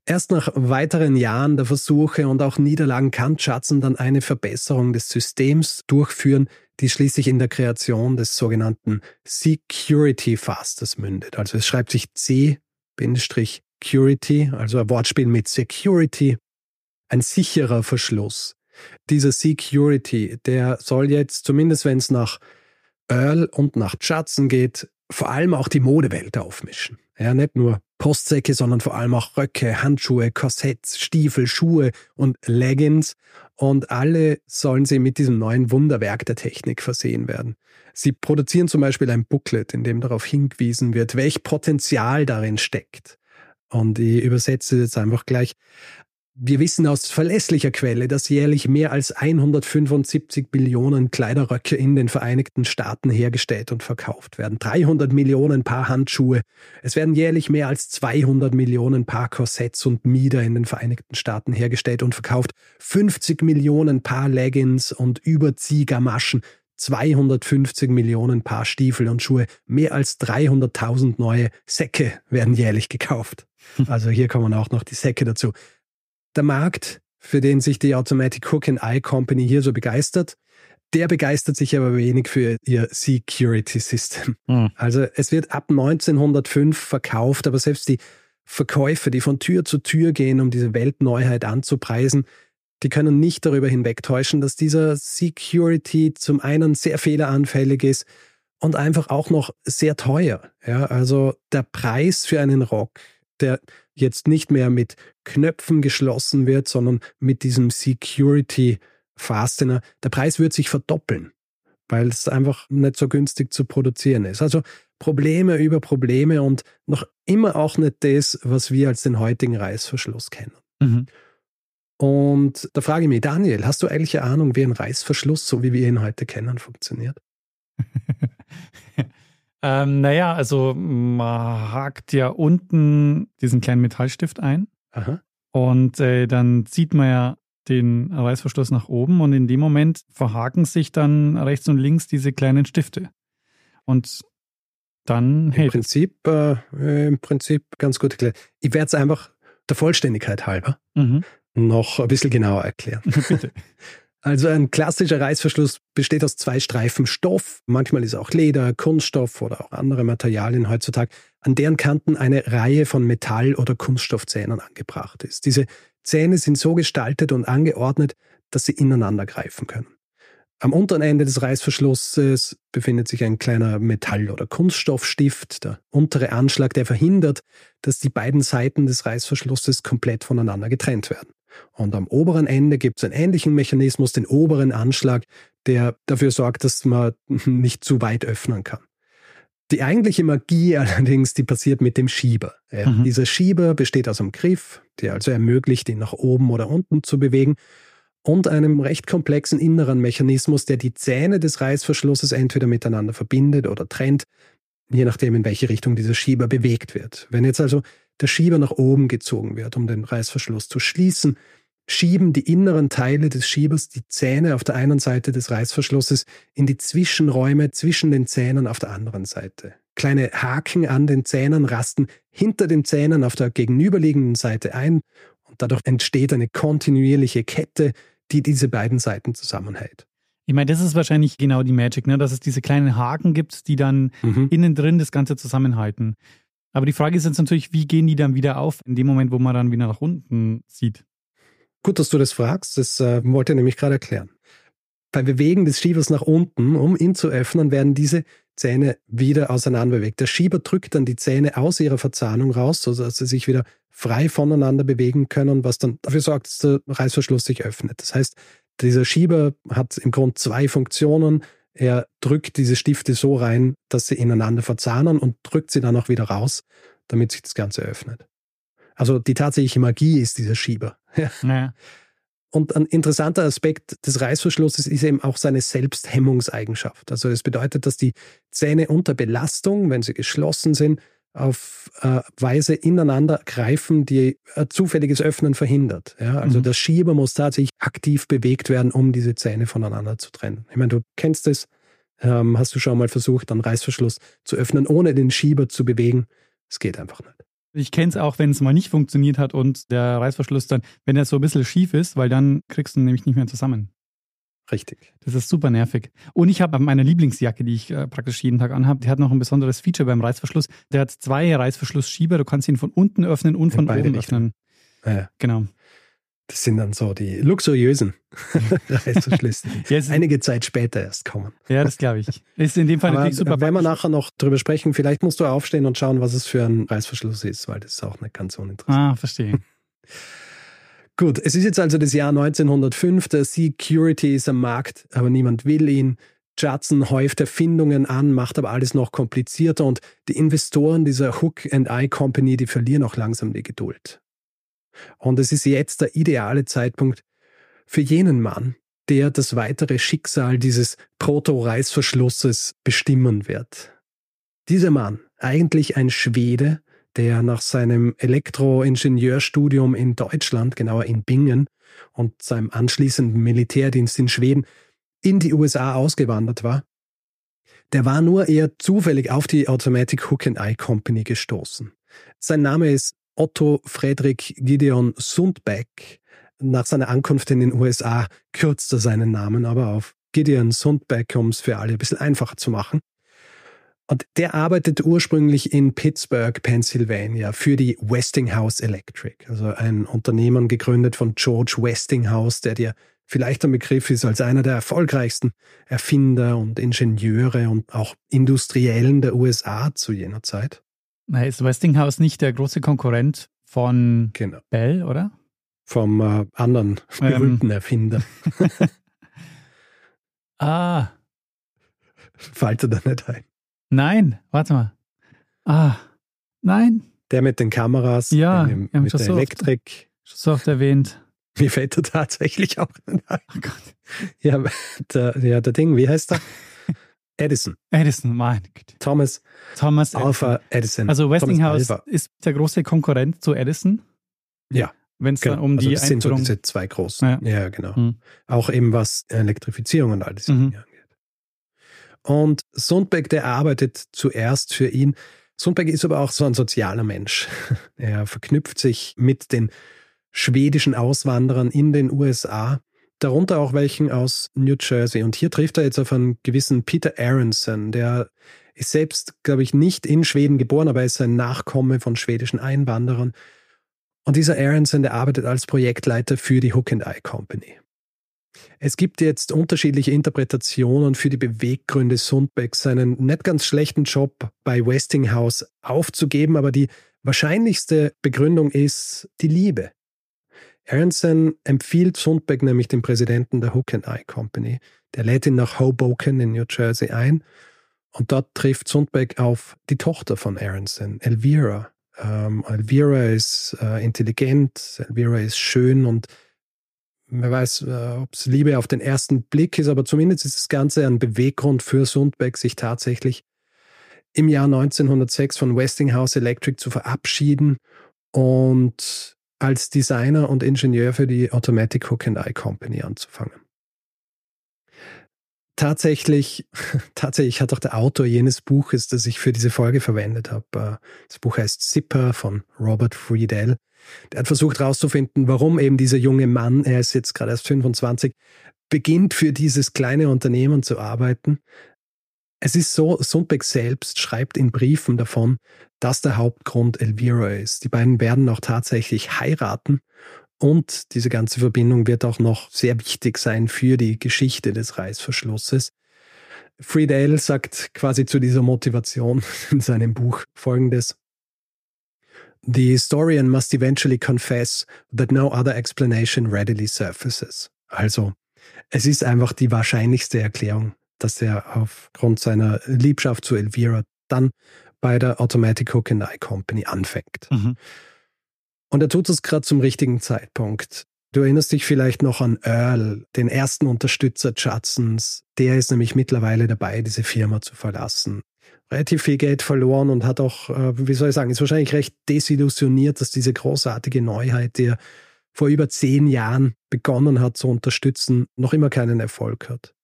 Erst nach weiteren Jahren der Versuche und auch Niederlagen kann Judson dann eine Verbesserung des Systems durchführen, die schließlich in der Kreation des sogenannten Security Fasters mündet. Also es schreibt sich C-Curity, also ein Wortspiel mit Security, ein sicherer Verschluss dieser Security, der soll jetzt, zumindest wenn es nach Earl und nach Judson geht, vor allem auch die Modewelt aufmischen. Ja, nicht nur Postsäcke, sondern vor allem auch Röcke, Handschuhe, Korsetts, Stiefel, Schuhe und Leggings. Und alle sollen sie mit diesem neuen Wunderwerk der Technik versehen werden. Sie produzieren zum Beispiel ein Booklet, in dem darauf hingewiesen wird, welch Potenzial darin steckt. Und ich übersetze jetzt einfach gleich. Wir wissen aus verlässlicher Quelle, dass jährlich mehr als 175 Millionen Kleiderröcke in den Vereinigten Staaten hergestellt und verkauft werden. 300 Millionen Paar Handschuhe. Es werden jährlich mehr als 200 Millionen Paar Korsetts und Mieder in den Vereinigten Staaten hergestellt und verkauft. 50 Millionen Paar Leggings und Überziehgamaschen. 250 Millionen Paar Stiefel und Schuhe. Mehr als 300.000 neue Säcke werden jährlich gekauft. Also hier kommen auch noch die Säcke dazu der Markt, für den sich die Automatic Hook and Eye Company hier so begeistert, der begeistert sich aber wenig für ihr Security System. Mhm. Also es wird ab 1905 verkauft, aber selbst die Verkäufer, die von Tür zu Tür gehen, um diese Weltneuheit anzupreisen, die können nicht darüber hinwegtäuschen, dass dieser Security zum einen sehr fehleranfällig ist und einfach auch noch sehr teuer. Ja, also der Preis für einen Rock, der jetzt nicht mehr mit Knöpfen geschlossen wird, sondern mit diesem Security Fastener. Der Preis wird sich verdoppeln. weil es einfach nicht so günstig zu produzieren ist. Also Probleme über Probleme und noch immer auch nicht das, was wir als den heutigen Reißverschluss kennen. Mhm. Und da frage ich mich, Daniel, hast du eigentlich eine Ahnung, wie ein Reißverschluss, so wie wir ihn heute kennen, funktioniert? ähm, naja, also man hakt ja unten diesen kleinen Metallstift ein. Aha. Und äh, dann zieht man ja den Reißverschluss nach oben und in dem Moment verhaken sich dann rechts und links diese kleinen Stifte. Und dann Im hält Prinzip, äh, Im Prinzip ganz gut erklärt. Ich werde es einfach der Vollständigkeit halber mhm. noch ein bisschen genauer erklären. Bitte. Also ein klassischer Reißverschluss besteht aus zwei Streifen Stoff, manchmal ist auch Leder, Kunststoff oder auch andere Materialien heutzutage, an deren Kanten eine Reihe von Metall- oder Kunststoffzähnen angebracht ist. Diese Zähne sind so gestaltet und angeordnet, dass sie ineinander greifen können. Am unteren Ende des Reißverschlusses befindet sich ein kleiner Metall- oder Kunststoffstift, der untere Anschlag, der verhindert, dass die beiden Seiten des Reißverschlusses komplett voneinander getrennt werden. Und am oberen Ende gibt es einen ähnlichen Mechanismus, den oberen Anschlag, der dafür sorgt, dass man nicht zu weit öffnen kann. Die eigentliche Magie allerdings, die passiert mit dem Schieber. Ja, mhm. Dieser Schieber besteht aus einem Griff, der also ermöglicht, ihn nach oben oder unten zu bewegen und einem recht komplexen inneren Mechanismus, der die Zähne des Reißverschlusses entweder miteinander verbindet oder trennt, je nachdem, in welche Richtung dieser Schieber bewegt wird. Wenn jetzt also der Schieber nach oben gezogen wird, um den Reißverschluss zu schließen, schieben die inneren Teile des Schiebers die Zähne auf der einen Seite des Reißverschlusses in die Zwischenräume zwischen den Zähnen auf der anderen Seite. Kleine Haken an den Zähnen rasten hinter den Zähnen auf der gegenüberliegenden Seite ein und dadurch entsteht eine kontinuierliche Kette, die diese beiden Seiten zusammenhält. Ich meine, das ist wahrscheinlich genau die Magic, ne? dass es diese kleinen Haken gibt, die dann mhm. innen drin das Ganze zusammenhalten. Aber die Frage ist jetzt natürlich, wie gehen die dann wieder auf in dem Moment, wo man dann wieder nach unten sieht? Gut, dass du das fragst. Das äh, wollte ich nämlich gerade erklären. Beim Bewegen des Schiebers nach unten, um ihn zu öffnen, werden diese Zähne wieder auseinanderbewegt. Der Schieber drückt dann die Zähne aus ihrer Verzahnung raus, sodass sie sich wieder frei voneinander bewegen können, was dann dafür sorgt, dass der Reißverschluss sich öffnet. Das heißt, dieser Schieber hat im Grunde zwei Funktionen. Er drückt diese Stifte so rein, dass sie ineinander verzahnen und drückt sie dann auch wieder raus, damit sich das Ganze öffnet. Also die tatsächliche Magie ist dieser Schieber. Ja. Und ein interessanter Aspekt des Reißverschlusses ist eben auch seine Selbsthemmungseigenschaft. Also es bedeutet, dass die Zähne unter Belastung, wenn sie geschlossen sind, auf äh, Weise ineinander greifen, die äh, zufälliges Öffnen verhindert. Ja? Also mhm. der Schieber muss tatsächlich aktiv bewegt werden, um diese Zähne voneinander zu trennen. Ich meine, du kennst es, ähm, hast du schon mal versucht, einen Reißverschluss zu öffnen, ohne den Schieber zu bewegen. Es geht einfach nicht. Ich kenne es auch, wenn es mal nicht funktioniert hat und der Reißverschluss dann, wenn er so ein bisschen schief ist, weil dann kriegst du ihn nämlich nicht mehr zusammen. Richtig. Das ist super nervig. Und ich habe meine Lieblingsjacke, die ich äh, praktisch jeden Tag anhabe, die hat noch ein besonderes Feature beim Reißverschluss. Der hat zwei Reißverschlussschieber. Du kannst ihn von unten öffnen und von oben öffnen. Ja. Genau. Das sind dann so die luxuriösen Reißverschlüsse, die yes. einige Zeit später erst kommen. Ja, das glaube ich. Ist in dem Fall Aber natürlich super. Wenn wir nachher noch drüber sprechen, vielleicht musst du aufstehen und schauen, was es für ein Reißverschluss ist, weil das ist auch nicht ganz uninteressant. Ah, verstehe. Gut, es ist jetzt also das Jahr 1905. Der Security ist am Markt, aber niemand will ihn. Judson häuft Erfindungen an, macht aber alles noch komplizierter und die Investoren dieser Hook and Eye Company, die verlieren auch langsam die Geduld. Und es ist jetzt der ideale Zeitpunkt für jenen Mann, der das weitere Schicksal dieses Proto-Reißverschlusses bestimmen wird. Dieser Mann, eigentlich ein Schwede, der nach seinem Elektroingenieurstudium in Deutschland, genauer in Bingen, und seinem anschließenden Militärdienst in Schweden in die USA ausgewandert war, der war nur eher zufällig auf die Automatic Hook and Eye Company gestoßen. Sein Name ist Otto Friedrich Gideon Sundbeck. Nach seiner Ankunft in den USA kürzt er seinen Namen aber auf Gideon Sundbeck, um es für alle ein bisschen einfacher zu machen. Und der arbeitet ursprünglich in Pittsburgh, Pennsylvania für die Westinghouse Electric, also ein Unternehmen gegründet von George Westinghouse, der dir vielleicht ein Begriff ist als einer der erfolgreichsten Erfinder und Ingenieure und auch Industriellen der USA zu jener Zeit. Na, ist Westinghouse nicht der große Konkurrent von genau. Bell, oder? Vom äh, anderen berühmten ähm. Erfinder. ah. Fällt dir da nicht ein? Nein, warte mal. Ah, nein. Der mit den Kameras, ja, der mit, mit der so Elektrik. Schon so oft erwähnt. Mir fällt er tatsächlich auch ein. Oh Gott. Ja, der, ja, der Ding, wie heißt der? Edison. Edison, mein Gott. Thomas, Thomas Alpha Edison. Also Westinghouse ist der große Konkurrent zu Edison. Ja. Wenn es dann genau. um also die das sind so diese zwei großen. Ja, ja genau. Mhm. Auch eben was Elektrifizierung und all diese mhm. Dinge. Und Sundbeck, der arbeitet zuerst für ihn. Sundbeck ist aber auch so ein sozialer Mensch. Er verknüpft sich mit den schwedischen Auswanderern in den USA, darunter auch welchen aus New Jersey. Und hier trifft er jetzt auf einen gewissen Peter Aronson, der ist selbst, glaube ich, nicht in Schweden geboren, aber er ist ein Nachkomme von schwedischen Einwanderern. Und dieser Aronson, der arbeitet als Projektleiter für die Hook and Eye Company. Es gibt jetzt unterschiedliche Interpretationen für die Beweggründe Sundbecks, seinen nicht ganz schlechten Job bei Westinghouse aufzugeben, aber die wahrscheinlichste Begründung ist die Liebe. Aronson empfiehlt Sundbeck nämlich dem Präsidenten der Hook and Eye Company. Der lädt ihn nach Hoboken in New Jersey ein und dort trifft Sundbeck auf die Tochter von Aronson, Elvira. Ähm, Elvira ist äh, intelligent, Elvira ist schön und wer weiß, äh, ob es Liebe auf den ersten Blick ist, aber zumindest ist das Ganze ein Beweggrund für Sundbeck, sich tatsächlich im Jahr 1906 von Westinghouse Electric zu verabschieden und als Designer und Ingenieur für die Automatic Hook and Eye Company anzufangen. Tatsächlich, tatsächlich hat auch der Autor jenes Buches, das ich für diese Folge verwendet habe, äh, das Buch heißt Zipper von Robert Friedel. Der hat versucht herauszufinden, warum eben dieser junge Mann, er ist jetzt gerade erst 25, beginnt für dieses kleine Unternehmen zu arbeiten. Es ist so, Sundbeck selbst schreibt in Briefen davon, dass der Hauptgrund Elvira ist. Die beiden werden auch tatsächlich heiraten und diese ganze Verbindung wird auch noch sehr wichtig sein für die Geschichte des Reißverschlusses. Friedel sagt quasi zu dieser Motivation in seinem Buch folgendes. The historian must eventually confess that no other explanation readily surfaces. Also, es ist einfach die wahrscheinlichste Erklärung, dass er aufgrund seiner Liebschaft zu Elvira dann bei der Automatic Hook and Eye Company anfängt. Mhm. Und er tut es gerade zum richtigen Zeitpunkt. Du erinnerst dich vielleicht noch an Earl, den ersten Unterstützer Judsons. Der ist nämlich mittlerweile dabei, diese Firma zu verlassen relativ viel Geld verloren und hat auch, äh, wie soll ich sagen, ist wahrscheinlich recht desillusioniert, dass diese großartige Neuheit, die er vor über zehn Jahren begonnen hat zu unterstützen, noch immer keinen Erfolg hat.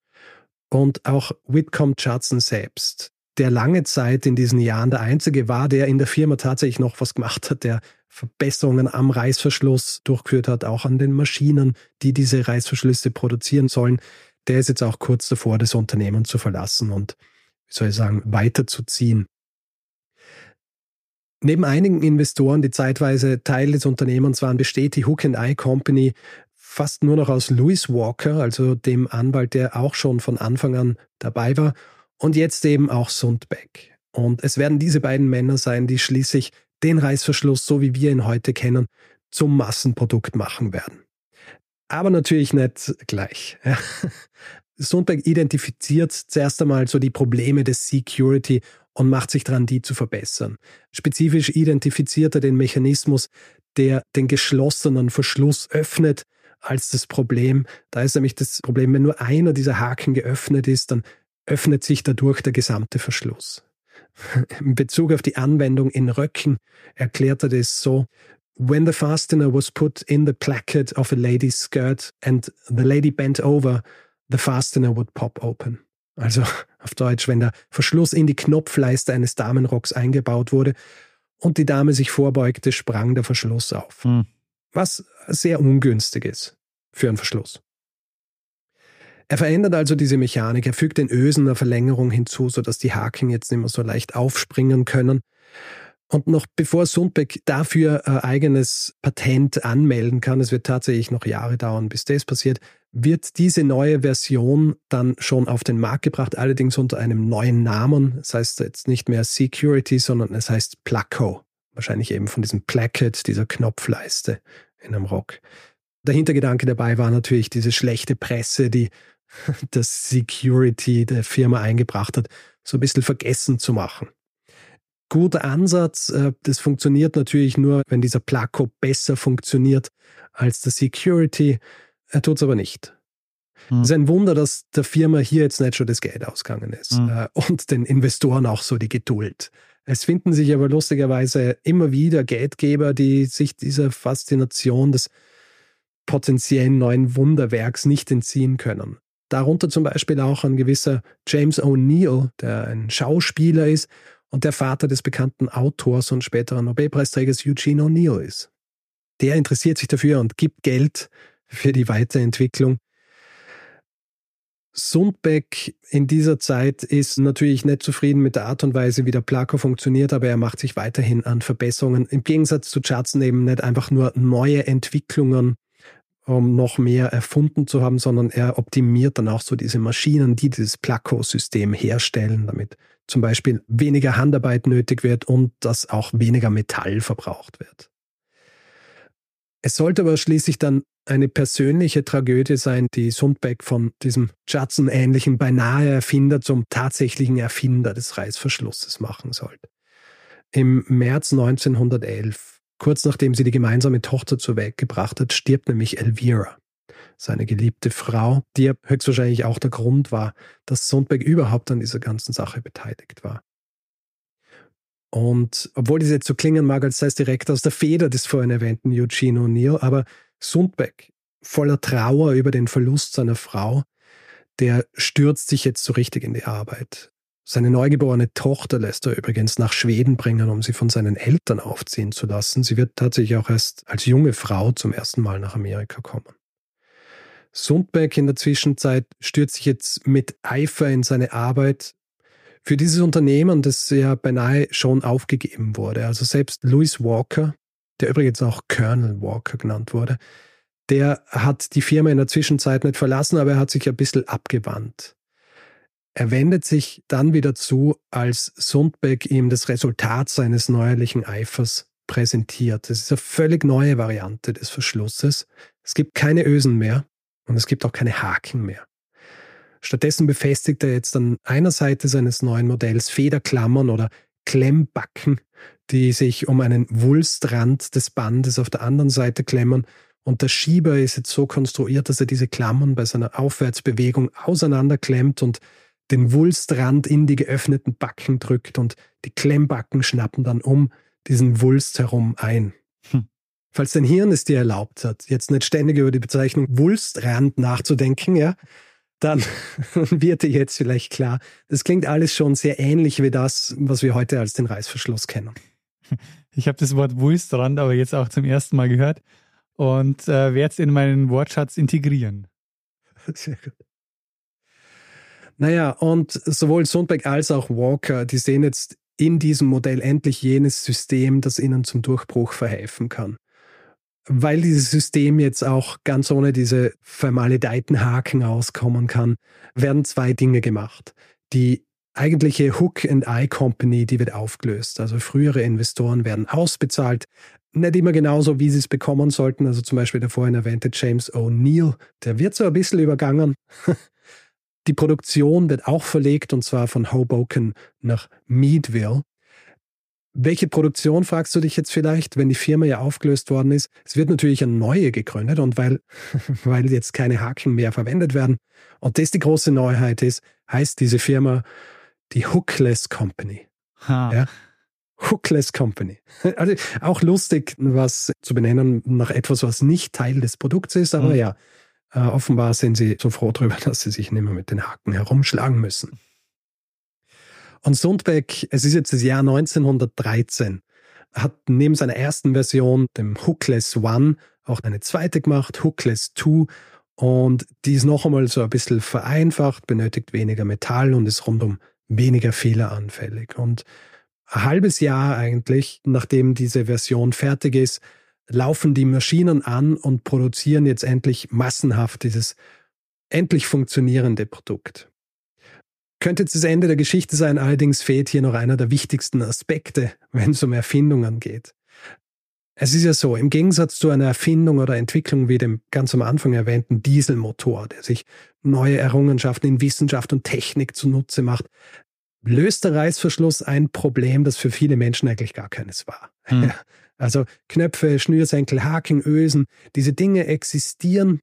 Und auch Whitcomb Judson selbst, der lange Zeit in diesen Jahren der Einzige war, der in der Firma tatsächlich noch was gemacht hat, der Verbesserungen am Reißverschluss durchgeführt hat, auch an den Maschinen, die diese Reißverschlüsse produzieren sollen, der ist jetzt auch kurz davor, das Unternehmen zu verlassen und wie soll ich sagen, weiterzuziehen. Neben einigen Investoren, die zeitweise Teil des Unternehmens waren, besteht die Hook and Eye Company fast nur noch aus Louis Walker, also dem Anwalt, der auch schon von Anfang an dabei war, und jetzt eben auch Sundbeck. Und es werden diese beiden Männer sein, die schließlich den Reißverschluss, so wie wir ihn heute kennen, zum Massenprodukt machen werden. Aber natürlich nicht gleich. Sundberg identifiziert zuerst einmal so die Probleme des Security und macht sich daran, die zu verbessern. Spezifisch identifiziert er den Mechanismus, der den geschlossenen Verschluss öffnet, als das Problem. Da ist nämlich das Problem, wenn nur einer dieser Haken geöffnet ist, dann öffnet sich dadurch der gesamte Verschluss. In Bezug auf die Anwendung in Röcken erklärt er das so, When the fastener was put in the placket of a lady's skirt and the lady bent over, the fastener would pop open. Also auf Deutsch, wenn der Verschluss in die Knopfleiste eines Damenrocks eingebaut wurde und die Dame sich vorbeugte, sprang der Verschluss auf. Hm. Was sehr ungünstig ist für einen Verschluss. Er verändert also diese Mechanik, er fügt den Ösen eine Verlängerung hinzu, sodass die Haken jetzt nicht mehr so leicht aufspringen können. Und noch bevor Sundbeck dafür ein eigenes Patent anmelden kann, es wird tatsächlich noch Jahre dauern, bis das passiert, wird diese neue Version dann schon auf den Markt gebracht, allerdings unter einem neuen Namen. Das heißt jetzt nicht mehr Security, sondern es heißt Placo. Wahrscheinlich eben von diesem Placket, dieser Knopfleiste in einem Rock. Der Hintergedanke dabei war natürlich diese schlechte Presse, die das Security der Firma eingebracht hat, so ein bisschen vergessen zu machen. Guter Ansatz, äh, das funktioniert natürlich nur, wenn dieser Placo besser funktioniert als der Security. Er tut es aber nicht. Hm. Es ist ein Wunder, dass der Firma hier jetzt nicht schon das Geld ausgegangen ist hm. Äh, und den Investoren auch so die Geduld. Es finden sich aber lustigerweise immer wieder Geldgeber, die sich dieser Faszination des potenziellen neuen Wunderwerks nicht entziehen können. Darunter zum Beispiel auch ein gewisser James O'Neill, der ein Schauspieler ist und der Vater des bekannten Autors und späteren Nobelpreisträgers Eugene O'Neill ist. Der interessiert sich dafür und gibt Geld für die Weiterentwicklung. Sundbeck in dieser Zeit ist natürlich nicht zufrieden mit der Art und Weise, wie der Placo funktioniert, aber er macht sich weiterhin an Verbesserungen. Im Gegensatz zu Judson eben nicht einfach nur neue Entwicklungen um noch mehr erfunden zu haben, sondern er optimiert dann auch so diese Maschinen, die dieses Placo-System herstellen, damit zum Beispiel weniger Handarbeit nötig wird und dass auch weniger Metall verbraucht wird. Es sollte aber schließlich dann eine persönliche Tragödie sein, die Sundbeck von diesem Judson-ähnlichen beinahe Erfinder zum tatsächlichen Erfinder des Reißverschlusses machen sollte. Im März 1911 Kurz nachdem sie die gemeinsame Tochter zur Welt gebracht hat, stirbt nämlich Elvira, seine geliebte Frau, die ja höchstwahrscheinlich auch der Grund war, dass Sundberg überhaupt an dieser ganzen Sache beteiligt war. Und obwohl das jetzt so klingen mag, als sei es direkt aus der Feder des vorhin erwähnten Eugene O'Neill, aber Sundbeck, voller Trauer über den Verlust seiner Frau, der stürzt sich jetzt so richtig in die Arbeit. Seine neugeborene Tochter lässt er übrigens nach Schweden bringen, um sie von seinen Eltern aufziehen zu lassen. Sie wird tatsächlich auch erst als junge Frau zum ersten Mal nach Amerika kommen. Sundberg in der Zwischenzeit stürzt sich jetzt mit Eifer in seine Arbeit für dieses Unternehmen, das ja beinahe schon aufgegeben wurde. Also selbst Louis Walker, der übrigens auch Colonel Walker genannt wurde, der hat die Firma in der Zwischenzeit nicht verlassen, aber er hat sich ein bisschen abgewandt. Er wendet sich dann wieder zu, als Sundbeck ihm das Resultat seines neuerlichen Eifers präsentiert. Es ist eine völlig neue Variante des Verschlusses. Es gibt keine Ösen mehr und es gibt auch keine Haken mehr. Stattdessen befestigt er jetzt an einer Seite seines neuen Modells Federklammern oder Klemmbacken, die sich um einen Wulstrand des Bandes auf der anderen Seite klemmern. Und der Schieber ist jetzt so konstruiert, dass er diese Klammern bei seiner Aufwärtsbewegung auseinanderklemmt und den Wulstrand in die geöffneten Backen drückt und die Klemmbacken schnappen dann um diesen Wulst herum ein. Hm. Falls dein Hirn es dir erlaubt hat, jetzt nicht ständig über die Bezeichnung Wulstrand nachzudenken, ja, dann wird dir jetzt vielleicht klar, das klingt alles schon sehr ähnlich wie das, was wir heute als den Reißverschluss kennen. Ich habe das Wort Wulstrand aber jetzt auch zum ersten Mal gehört und äh, werde es in meinen Wortschatz integrieren. Sehr gut. Naja, und sowohl Sundberg als auch Walker, die sehen jetzt in diesem Modell endlich jenes System, das ihnen zum Durchbruch verhelfen kann. Weil dieses System jetzt auch ganz ohne diese vermaledeiten Haken auskommen kann, werden zwei Dinge gemacht. Die eigentliche Hook-and-Eye-Company, die wird aufgelöst. Also frühere Investoren werden ausbezahlt, nicht immer genauso, wie sie es bekommen sollten. Also zum Beispiel der vorhin erwähnte James O'Neill, der wird so ein bisschen übergangen. Die Produktion wird auch verlegt und zwar von Hoboken nach Meadville. Welche Produktion fragst du dich jetzt vielleicht, wenn die Firma ja aufgelöst worden ist? Es wird natürlich eine neue gegründet und weil, weil jetzt keine Haken mehr verwendet werden und das die große Neuheit ist, heißt diese Firma die Hookless Company. Ha. Ja? Hookless Company. Also auch lustig, was zu benennen nach etwas, was nicht Teil des Produkts ist, aber mhm. ja, äh, offenbar sind sie so froh darüber, dass sie sich nicht mehr mit den Haken herumschlagen müssen. Und Sundbeck, es ist jetzt das Jahr 1913, hat neben seiner ersten Version, dem Hookless One, auch eine zweite gemacht, Hookless Two. Und die ist noch einmal so ein bisschen vereinfacht, benötigt weniger Metall und ist rundum weniger fehleranfällig. Und ein halbes Jahr eigentlich, nachdem diese Version fertig ist, laufen die Maschinen an und produzieren jetzt endlich massenhaft dieses endlich funktionierende Produkt. Könnte jetzt das Ende der Geschichte sein, allerdings fehlt hier noch einer der wichtigsten Aspekte, wenn es um Erfindungen geht. Es ist ja so, im Gegensatz zu einer Erfindung oder Entwicklung wie dem ganz am Anfang erwähnten Dieselmotor, der sich neue Errungenschaften in Wissenschaft und Technik zunutze macht, löst der Reißverschluss ein Problem, das für viele Menschen eigentlich gar keines war. Hm. Also Knöpfe, Schnürsenkel, Haken, Ösen, diese Dinge existieren,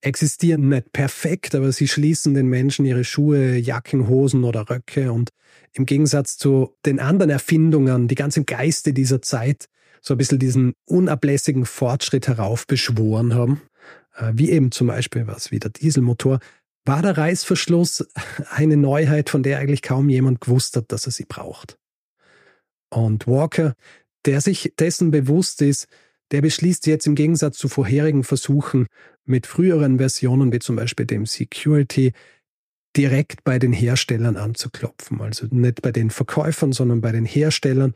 existieren nicht perfekt, aber sie schließen den Menschen ihre Schuhe, Jacken, Hosen oder Röcke und im Gegensatz zu den anderen Erfindungen, die ganzen Geiste dieser Zeit so ein bisschen diesen unablässigen Fortschritt heraufbeschworen haben, äh, wie eben zum Beispiel was wie der Dieselmotor, war der Reißverschluss eine Neuheit, von der eigentlich kaum jemand gewusst hat, dass er sie braucht. Und Walker, der sich dessen bewusst ist, der beschließt jetzt im Gegensatz zu vorherigen Versuchen mit früheren Versionen, wie zum Beispiel dem Security, direkt bei den Herstellern anzuklopfen. Also nicht bei den Verkäufern, sondern bei den Herstellern.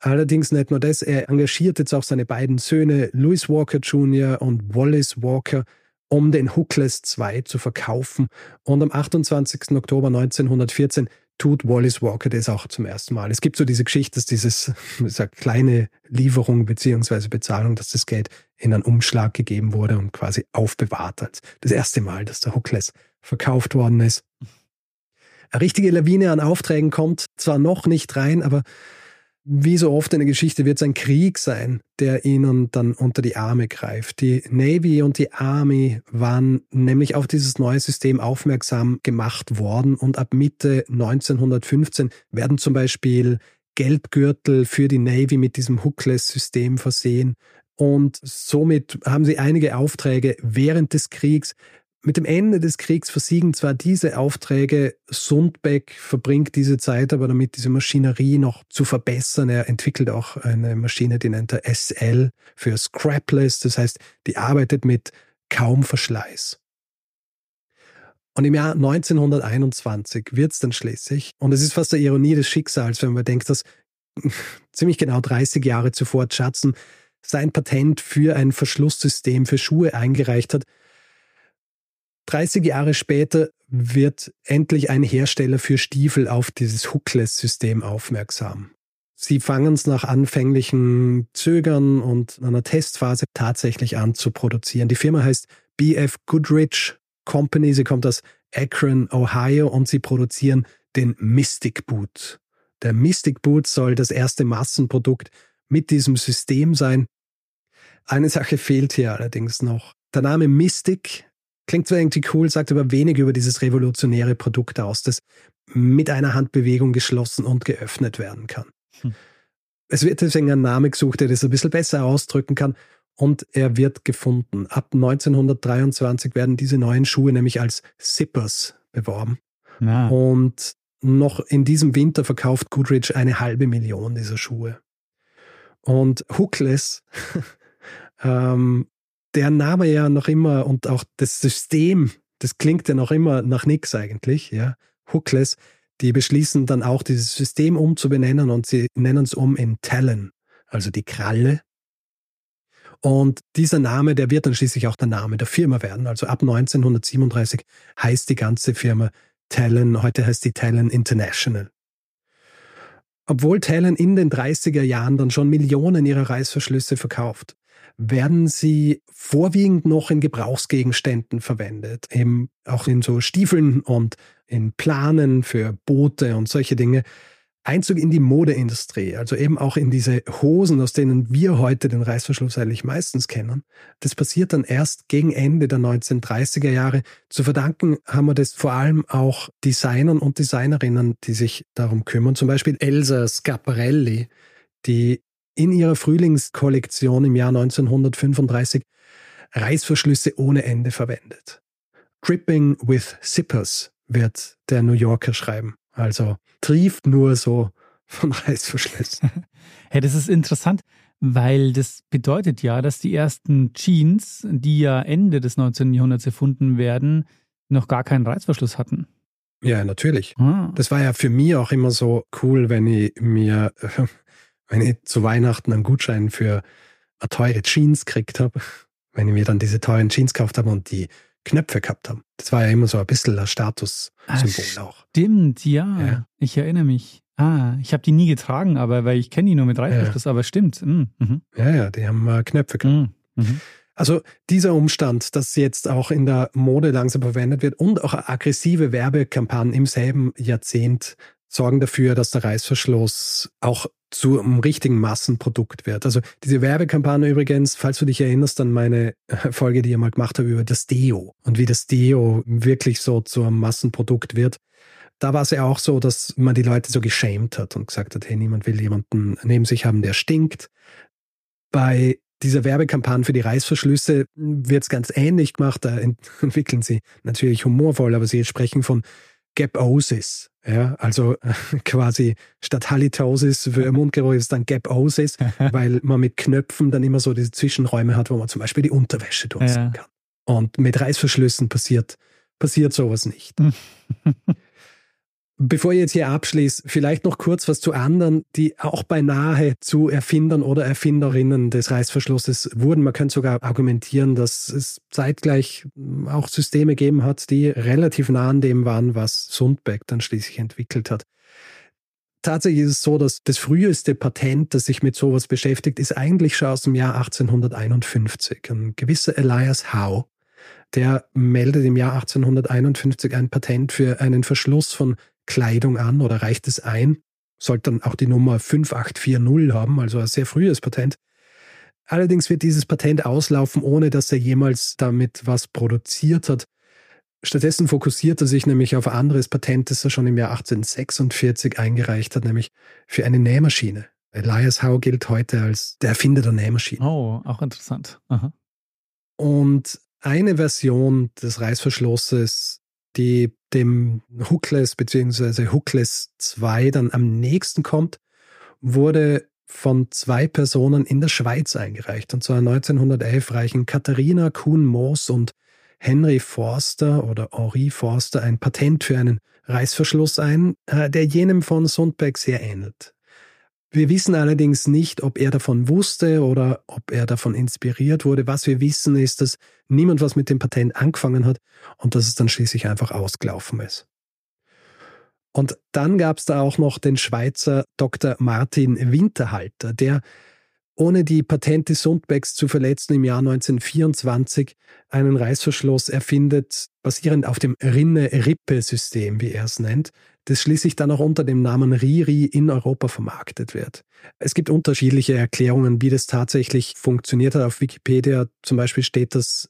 Allerdings nicht nur das, er engagiert jetzt auch seine beiden Söhne, Louis Walker Jr. und Wallace Walker, um den Hookless 2 zu verkaufen. Und am 28. Oktober 1914 tut Wallace Walker das auch zum ersten Mal. Es gibt so diese Geschichte, dass dieses diese kleine Lieferung beziehungsweise Bezahlung, dass das Geld in einen Umschlag gegeben wurde und quasi aufbewahrt als das erste Mal, dass der Hookless verkauft worden ist. Eine richtige Lawine an Aufträgen kommt zwar noch nicht rein, aber wie so oft in der Geschichte wird es ein Krieg sein, der ihnen dann unter die Arme greift. Die Navy und die Army waren nämlich auf dieses neue System aufmerksam gemacht worden und ab Mitte 1915 werden zum Beispiel Geldgürtel für die Navy mit diesem Hookless-System versehen. Und somit haben sie einige Aufträge während des Kriegs mit dem Ende des Kriegs versiegen zwar diese Aufträge, Sundbeck verbringt diese Zeit aber damit, diese Maschinerie noch zu verbessern. Er entwickelt auch eine Maschine, die nennt er SL für Scrapless, das heißt, die arbeitet mit kaum Verschleiß. Und im Jahr 1921 wird es dann schließlich, und es ist fast der Ironie des Schicksals, wenn man denkt, dass ziemlich genau 30 Jahre zuvor Judson sein Patent für ein Verschlusssystem für Schuhe eingereicht hat, 30 Jahre später wird endlich ein Hersteller für Stiefel auf dieses Hookless-System aufmerksam. Sie fangen es nach anfänglichen Zögern und einer Testphase tatsächlich an zu produzieren. Die Firma heißt BF Goodrich Company. Sie kommt aus Akron, Ohio und sie produzieren den Mystic Boot. Der Mystic Boot soll das erste Massenprodukt mit diesem System sein. Eine Sache fehlt hier allerdings noch. Der Name Mystic Klingt zwar irgendwie cool, sagt aber wenig über dieses revolutionäre Produkt aus, das mit einer Handbewegung geschlossen und geöffnet werden kann. Hm. Es wird deswegen ein Name gesucht, der das ein bisschen besser ausdrücken kann und er wird gefunden. Ab 1923 werden diese neuen Schuhe nämlich als Zippers beworben. Ja. Und noch in diesem Winter verkauft Goodrich eine halbe Million dieser Schuhe. Und Hookless ähm, der Name ja noch immer und auch das System, das klingt ja noch immer nach nix eigentlich, ja. Hookless, die beschließen dann auch dieses System umzubenennen und sie nennen es um in Talon, also die Kralle. Und dieser Name, der wird dann schließlich auch der Name der Firma werden. Also ab 1937 heißt die ganze Firma Talon, heute heißt die Talon International. Obwohl Talon in den 30er Jahren dann schon Millionen ihrer Reißverschlüsse verkauft, werden sie vorwiegend noch in Gebrauchsgegenständen verwendet, eben auch in so Stiefeln und in Planen für Boote und solche Dinge. Einzug in die Modeindustrie, also eben auch in diese Hosen, aus denen wir heute den Reißverschluss eigentlich meistens kennen. Das passiert dann erst gegen Ende der 1930er Jahre. Zu verdanken haben wir das vor allem auch Designern und Designerinnen, die sich darum kümmern. Zum Beispiel Elsa Scaparelli, die in ihrer Frühlingskollektion im Jahr 1935 Reißverschlüsse ohne Ende verwendet. Dripping with Zippers wird der New Yorker schreiben. Also trieft nur so von Reißverschlüssen. hey, das ist interessant, weil das bedeutet ja, dass die ersten Jeans, die ja Ende des 19. Jahrhunderts erfunden werden, noch gar keinen Reißverschluss hatten. Ja, natürlich. Ah. Das war ja für mich auch immer so cool, wenn ich mir wenn ich zu Weihnachten einen Gutschein für eine teure Jeans gekriegt habe, wenn ich mir dann diese teuren Jeans gekauft habe und die Knöpfe gehabt habe. Das war ja immer so ein bisschen ein Statussymbol auch. Stimmt, ja. ja. Ich erinnere mich. Ah, ich habe die nie getragen, aber weil ich kenne die nur mit Reißverschluss, ja. aber stimmt. Mhm. Mhm. Ja, ja, die haben äh, Knöpfe gehabt. Mhm. mhm. Also dieser Umstand, dass jetzt auch in der Mode langsam verwendet wird und auch aggressive Werbekampagnen im selben Jahrzehnt sorgen dafür, dass der Reißverschluss auch zu einem richtigen Massenprodukt wird. Also diese Werbekampagne übrigens, falls du dich erinnerst an meine Folge, die ich mal gemacht habe über das Deo und wie das Deo wirklich so zu einem Massenprodukt wird. Da war es ja auch so, dass man die Leute so geschämt hat und gesagt hat, hey, niemand will jemanden neben sich haben, der stinkt. Bei dieser Werbekampagne für die Reißverschlüsse wird es ganz ähnlich gemacht. Da entwickeln sie natürlich humorvoll, aber sie sprechen von Gaposis. Ja, also quasi statt Halitosis für Mundgeruch ist dann Gaposis, weil man mit Knöpfen dann immer so diese Zwischenräume hat, wo man zum Beispiel die Unterwäsche durchziehen ja. kann. Und mit Reißverschlüssen passiert, passiert sowas nicht. Bevor ich jetzt hier abschließe, vielleicht noch kurz was zu anderen, die auch beinahe zu Erfindern oder Erfinderinnen des Reißverschlusses wurden. Man könnte sogar argumentieren, dass es zeitgleich auch Systeme gegeben hat, die relativ nah an dem waren, was Sundbeck dann schließlich entwickelt hat. Tatsächlich ist es so, dass das früheste Patent, das sich mit sowas beschäftigt, ist eigentlich schon aus dem Jahr 1851. Ein gewisser Elias Howe, der meldet im Jahr 1851 ein Patent für einen Verschluss von Kleidung an oder reicht es ein? Sollte dann auch die Nummer 5840 haben, also ein sehr frühes Patent. Allerdings wird dieses Patent auslaufen, ohne dass er jemals damit was produziert hat. Stattdessen fokussiert er sich nämlich auf ein anderes Patent, das er schon im Jahr 1846 eingereicht hat, nämlich für eine Nähmaschine. Elias Howe gilt heute als der Erfinder der Nähmaschine. Oh, auch interessant. Aha. Und eine Version des Reißverschlusses die dem Hookless bzw. Hookless 2 dann am nächsten kommt, wurde von zwei Personen in der Schweiz eingereicht. Und zwar 1911 reichen Katharina Kuhn-Moos und Henry Forster oder Henri Forster ein Patent für einen Reißverschluss ein, äh, der jenem von Sundbeck sehr ähnelt. Wir wissen allerdings nicht, ob er davon wusste oder ob er davon inspiriert wurde. Was wir wissen, ist, dass niemand was mit dem Patent angefangen hat und dass es dann schließlich einfach ausgelaufen ist. Und dann gab es da auch noch den Schweizer Dr. Martin Winterhalter, der ohne die Patente Sundbecks zu verletzen im Jahr 1924 einen Reißverschluss erfindet, basierend auf dem Rinne-Rippe-System, wie er es nennt, das schließlich dann auch unter dem Namen Riri in Europa vermarktet wird. Es gibt unterschiedliche Erklärungen, wie das tatsächlich funktioniert hat. Auf Wikipedia zum Beispiel steht, dass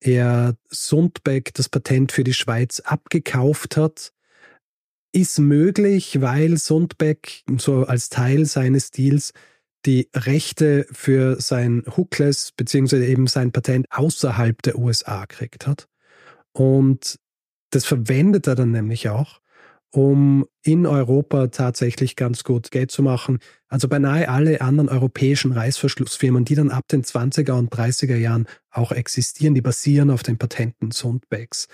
er Sundbeck das Patent für die Schweiz abgekauft hat. Ist möglich, weil Sundbeck so als Teil seines Deals die Rechte für sein Hookless beziehungsweise eben sein Patent außerhalb der USA gekriegt hat. Und das verwendet er dann nämlich auch, um in Europa tatsächlich ganz gut Geld zu machen. Also beinahe alle anderen europäischen Reißverschlussfirmen, die dann ab den 20er und 30er Jahren auch existieren, die basieren auf den Patenten Sundbecks.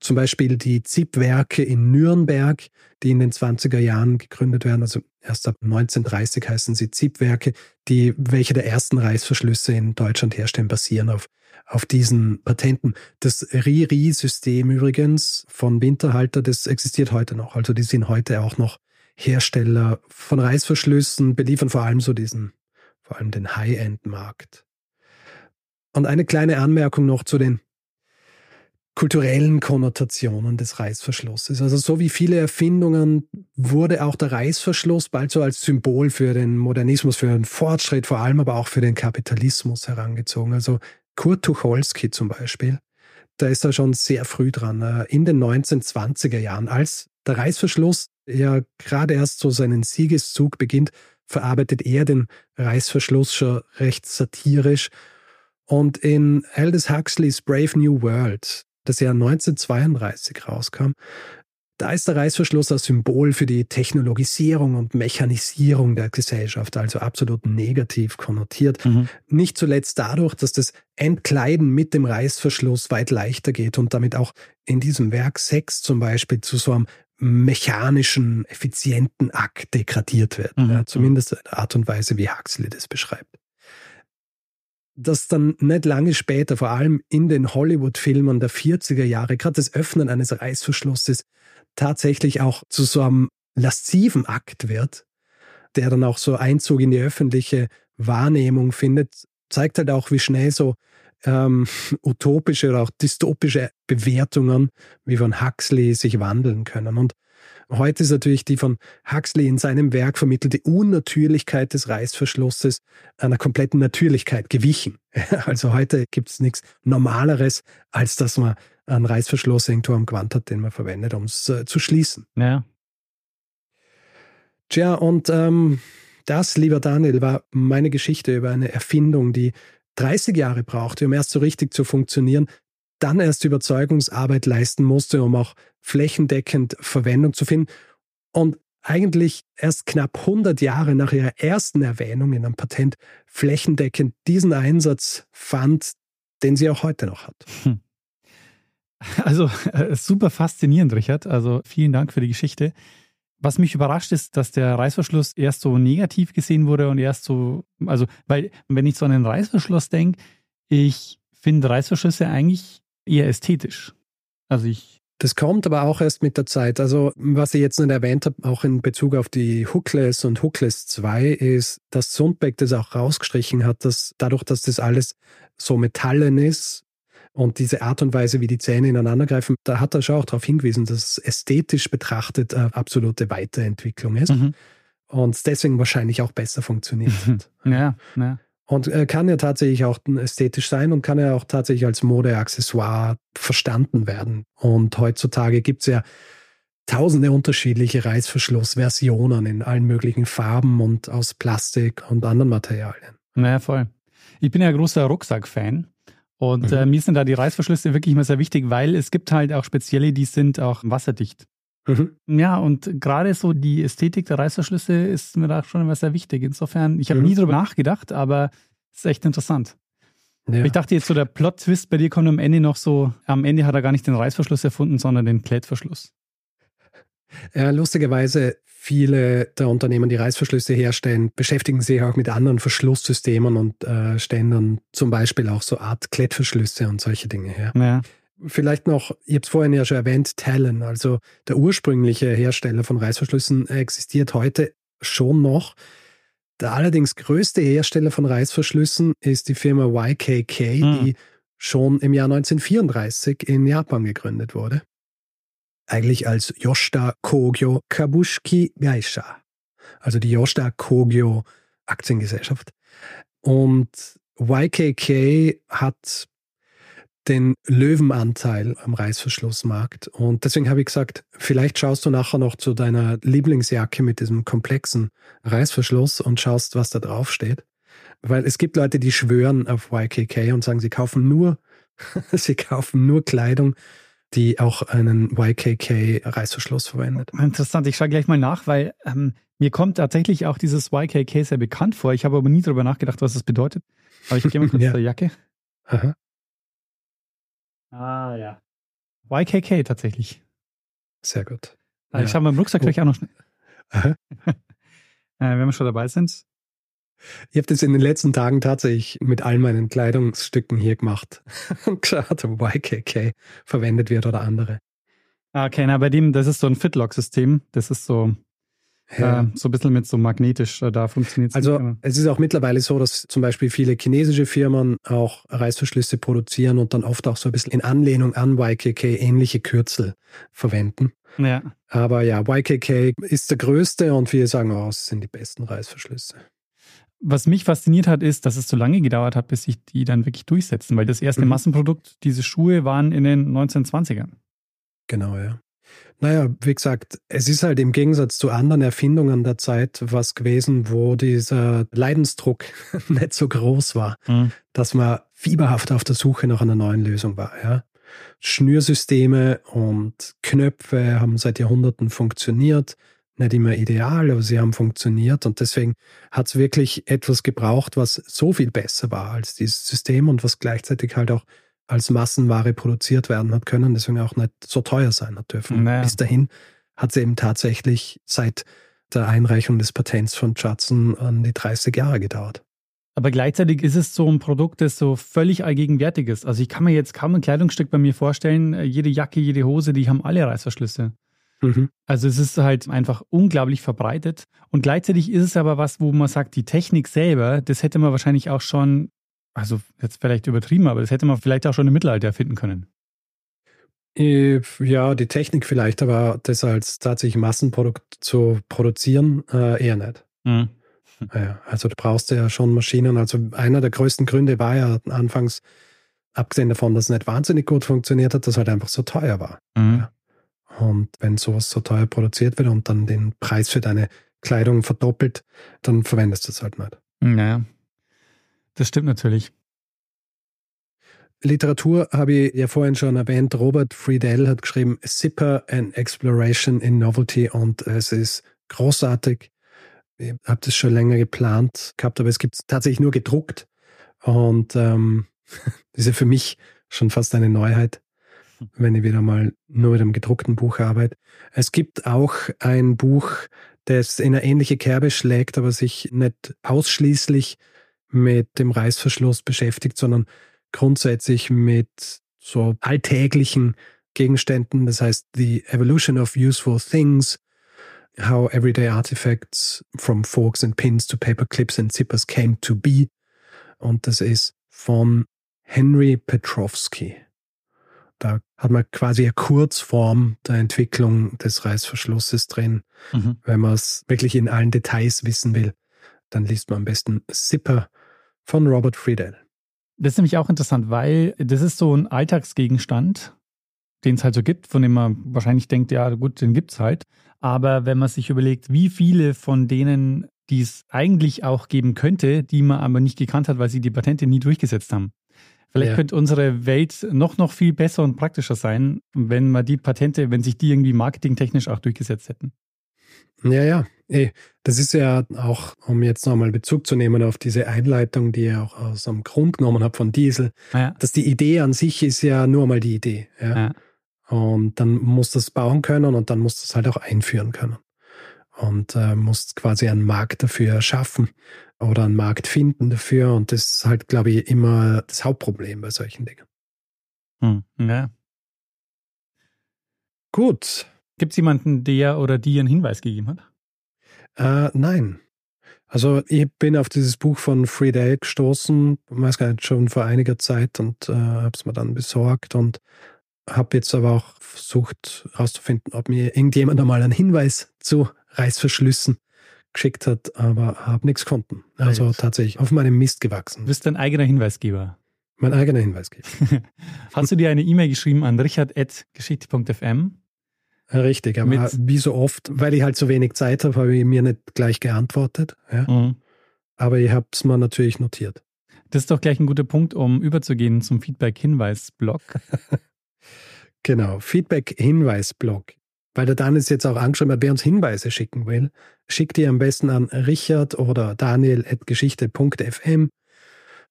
Zum Beispiel die ZIP-Werke in Nürnberg, die in den 20er Jahren gegründet werden, also erst ab 1930 heißen sie ZIP-Werke, die welche der ersten Reißverschlüsse in Deutschland herstellen, basieren auf auf diesen Patenten. Das RIRI-System übrigens von Winterhalter, das existiert heute noch. Also die sind heute auch noch Hersteller von Reißverschlüssen, beliefern vor allem so diesen, vor allem den High-End-Markt. Und eine kleine Anmerkung noch zu den kulturellen Konnotationen des Reißverschlusses. Also so wie viele Erfindungen wurde auch der Reißverschluss bald so als Symbol für den Modernismus, für den Fortschritt, vor allem aber auch für den Kapitalismus herangezogen. Also Kurt Tucholsky zum Beispiel, da ist er schon sehr früh dran, äh, in den 1920er Jahren, als der Reißverschluss ja gerade erst so seinen Siegeszug beginnt, verarbeitet er den Reißverschluss schon recht satirisch. Und in Aldous Huxleys Brave New World, das ja 1932 rauskam, da ist der Reißverschluss ein Symbol für die Technologisierung und Mechanisierung der Gesellschaft, also absolut negativ konnotiert. Mhm. Nicht zuletzt dadurch, dass das Entkleiden mit dem Reißverschluss weit leichter geht und damit auch in diesem Werk Sex zum Beispiel zu so einem mechanischen, effizienten Akt degradiert wird. Mhm. Ja, zumindest in der Art und Weise, wie Huxley das beschreibt dass dann nicht lange später, vor allem in den Hollywood-Filmen der 40er Jahre, gerade das Öffnen eines Reißverschlusses tatsächlich auch zu so einem lasziven Akt wird, der dann auch so Einzug in die öffentliche Wahrnehmung findet, zeigt halt auch, wie schnell so ähm, utopische oder auch dystopische Bewertungen wie von Huxley sich wandeln können. Und heute ist natürlich die von Huxley in seinem Werk vermittelte Unnatürlichkeit des Reißverschlusses einer kompletten Natürlichkeit gewichen. Also heute gibt es nichts Normaleres, als dass man einen Reißverschluss irgendwo am Quant hat, den man verwendet, um es äh, zu schließen. Ja. Tja, und ähm, das, lieber Daniel, war meine Geschichte über eine Erfindung, die 30 Jahre brauchte, um erst so richtig zu funktionieren, dann erst Überzeugungsarbeit leisten musste, um auch flächendeckend Verwendung zu finden und eigentlich erst knapp 100 Jahre nach ihrer ersten Erwähnung in einem Patent flächendeckend diesen Einsatz fand, den sie auch heute noch hat. Hm. Also äh, super faszinierend, Richard. Also vielen Dank für die Geschichte. Was mich überrascht ist, dass der Reißverschluss erst so negativ gesehen wurde und erst so, also, weil, wenn ich so an den Reißverschluss denke, ich finde Reißverschlüsse eigentlich eher ästhetisch. Also ich. Das kommt aber auch erst mit der Zeit. Also, was ich jetzt nicht erwähnt habe, auch in Bezug auf die Hookless und Hookless 2, ist, dass Sundbeck das auch rausgestrichen hat, dass dadurch, dass das alles so metallen ist, und diese Art und Weise, wie die Zähne ineinandergreifen, da hat er schon auch darauf hingewiesen, dass es ästhetisch betrachtet eine absolute Weiterentwicklung ist. Mhm. Und deswegen wahrscheinlich auch besser funktioniert. Ja, ja. Und äh, kann ja tatsächlich auch ästhetisch sein und kann ja auch tatsächlich als Modeaccessoire verstanden werden. Und heutzutage gibt es ja tausende unterschiedliche Reißverschlussversionen in allen möglichen Farben und aus Plastik und anderen Materialien. Naja, voll. Ich bin ja großer Rucksack-Fan und mhm. äh, mir sind da die Reißverschlüsse wirklich immer sehr wichtig, weil es gibt halt auch spezielle, die sind auch wasserdicht. Mhm. Ja, und gerade so die Ästhetik der Reißverschlüsse ist mir da schon immer sehr wichtig. Insofern, ich habe mhm. nie drüber nachgedacht, aber es ist echt interessant. Ja. Ich dachte jetzt so, der Plot-Twist bei dir kommt am Ende noch so, am Ende hat er gar nicht den Reißverschluss erfunden, sondern den Klettverschluss. Ja, lustigerweise viele der Unternehmen, die Reißverschlüsse herstellen, beschäftigen sich auch mit anderen Verschlusssystemen und äh, stellen dann zum Beispiel auch so Art Klettverschlüsse und solche Dinge her. Ja. Vielleicht noch, ich habe es vorhin ja schon erwähnt, Talon, also der ursprüngliche Hersteller von Reißverschlüssen, existiert heute schon noch. Der allerdings größte Hersteller von Reißverschlüssen ist die Firma YKK, hm. die schon im Jahr 1934 in Japan gegründet wurde eigentlich als Yoshida Kogyo Kabushiki Geisha, also die Yoshida Kogyo Aktiengesellschaft. Und YKK hat den Löwenanteil am Reißverschlussmarkt. Und deswegen habe ich gesagt, vielleicht schaust du nachher noch zu deiner Lieblingsjacke mit diesem komplexen Reißverschluss und schaust, was da drauf steht. Weil es gibt Leute, die schwören auf YKK und sagen, sie kaufen nur, sie kaufen nur Kleidung, die auch einen YKK-Reißverschluss verwendet. Interessant, ich schaue gleich mal nach, weil ähm, mir kommt tatsächlich auch dieses YKK sehr bekannt vor. Ich habe aber nie darüber nachgedacht, was das bedeutet. Aber ich gehe mal kurz ja. zur Jacke. Aha. Ah ja. YKK tatsächlich. Sehr gut. Also ja. Ich mal im Rucksack oh. gleich auch noch schnell. Aha. äh, wenn wir schon dabei sind. Ich habe das in den letzten Tagen tatsächlich mit all meinen Kleidungsstücken hier gemacht und geschaut, ob YKK verwendet wird oder andere. Ah, okay, na, bei dem, das ist so ein Fitlock-System. Das ist so, ja. äh, so ein bisschen mit so magnetisch, äh, da funktioniert es. Also, es ist auch mittlerweile so, dass zum Beispiel viele chinesische Firmen auch Reißverschlüsse produzieren und dann oft auch so ein bisschen in Anlehnung an YKK ähnliche Kürzel verwenden. Ja. Aber ja, YKK ist der größte und wir sagen auch, es sind die besten Reißverschlüsse was mich fasziniert hat, ist, dass es so lange gedauert hat, bis sich die dann wirklich durchsetzen, weil das erste mhm. Massenprodukt, diese Schuhe, waren in den 1920ern. Genau, ja. Naja, wie gesagt, es ist halt im Gegensatz zu anderen Erfindungen der Zeit was gewesen, wo dieser Leidensdruck nicht so groß war, mhm. dass man fieberhaft auf der Suche nach einer neuen Lösung war. Ja. Schnürsysteme und Knöpfe haben seit Jahrhunderten funktioniert nicht immer ideal, aber sie haben funktioniert und deswegen hat es wirklich etwas gebraucht, was so viel besser war als dieses System und was gleichzeitig halt auch als Massenware produziert werden hat können, deswegen auch nicht so teuer sein hat dürfen. Naja. Bis dahin hat es eben tatsächlich seit der Einreichung des Patents von Judson an die 30 Jahre gedauert. Aber gleichzeitig ist es so ein Produkt, das so völlig allgegenwärtig ist. Also ich kann mir jetzt kaum ein Kleidungsstück bei mir vorstellen, jede Jacke, jede Hose, die haben alle Reißverschlüsse. Mhm. Also es ist halt einfach unglaublich verbreitet. Und gleichzeitig ist es aber was, wo man sagt, die Technik selber, das hätte man wahrscheinlich auch schon Also jetzt vielleicht übertrieben, aber das hätte man vielleicht auch schon im Mittelalter erfinden können. Äh, ja, die Technik vielleicht, aber das als tatsächlich Massenprodukt zu produzieren, äh, eher nicht. Mhm. Ja, also du brauchst ja schon Maschinen. Also einer der größten Gründe war ja anfangs, abgesehen davon, dass es nicht wahnsinnig gut funktioniert hat, dass es halt einfach so teuer war. Mhm. Ja. Und wenn sowas so teuer produziert wird und dann den Preis für deine Kleidung verdoppelt, dann verwendest du es halt nicht. Naja, das stimmt natürlich. Literatur habe ich ja vorhin schon erwähnt. Robert Friedel hat geschrieben Zipper and Exploration in Novelty und es ist großartig. Ich habe das schon länger geplant gehabt, aber es gibt es tatsächlich nur gedruckt und ähm, das ist ja für mich schon fast eine Neuheit, wenn ich wieder mal nur mit einem gedruckten Buch arbeite. Es gibt auch ein Buch, das in eine ähnliche Kerbe schlägt, aber sich nicht ausschließlich mit dem Reißverschluss beschäftigt, sondern grundsätzlich mit so alltäglichen Gegenständen. Das heißt, The Evolution of Useful Things, How Everyday Artifacts from Forks and Pins to Paper Clips and Zippers Came to Be. Und das ist von Henry Petrovsky. Da hat man quasi eine Kurzform der Entwicklung des Reißverschlusses drin. Mhm. Wenn man es wirklich in allen Details wissen will, dann liest man am besten Zipper von Robert Friedel. Das ist nämlich auch interessant, weil das ist so ein Alltagsgegenstand, den es halt so gibt, von dem man wahrscheinlich denkt, ja gut, den gibt es halt. Aber wenn man sich überlegt, wie viele von denen, die es eigentlich auch geben könnte, die man aber nicht gekannt hat, weil sie die Patente nie durchgesetzt haben. Vielleicht ja. könnte unsere Welt noch, noch viel besser und praktischer sein, wenn man die Patente, wenn sich die irgendwie marketingtechnisch auch durchgesetzt hätten. Ja, ja. Das ist ja auch, um jetzt nochmal Bezug zu nehmen auf diese Einleitung, die ihr auch aus dem Grund genommen habt von Diesel, ja. dass die Idee an sich ist ja nur mal die Idee. Ja? ja. Und dann musst du es bauen können und dann musst du es halt auch einführen können. Und äh, musst quasi einen Markt dafür schaffen oder einen Markt finden dafür. Und das ist halt, glaube ich, immer das Hauptproblem bei solchen Dingen. Hm. Ja. Gut. Gibt es jemanden, der oder die einen Hinweis gegeben hat? Äh, nein. Also ich bin auf dieses Buch von Friedel gestoßen, weiß gar nicht, schon vor einiger Zeit und äh, habe es mir dann besorgt und habe jetzt aber auch versucht herauszufinden, ob mir irgendjemand einmal einen Hinweis zu Reißverschlüssen geschickt hat, aber habe nichts gefunden. Also Right. tatsächlich auf meinem Mist gewachsen. Du bist dein eigener Hinweisgeber. Mein eigener Hinweisgeber. Hast du dir eine E-Mail geschrieben an richard.geschichte.fm? Richtig, aber wie so oft, weil ich halt so wenig Zeit habe, habe ich mir nicht gleich geantwortet. Ja? Mhm. Aber ich habe es mir natürlich notiert. Das ist doch gleich ein guter Punkt, um überzugehen zum Feedback-Hinweis-Blog. genau, Feedback-Hinweis-Blog. Weil der Dan ist jetzt auch angeschrieben hat, wer uns Hinweise schicken will, schickt die am besten an richard oder daniel.geschichte.fm.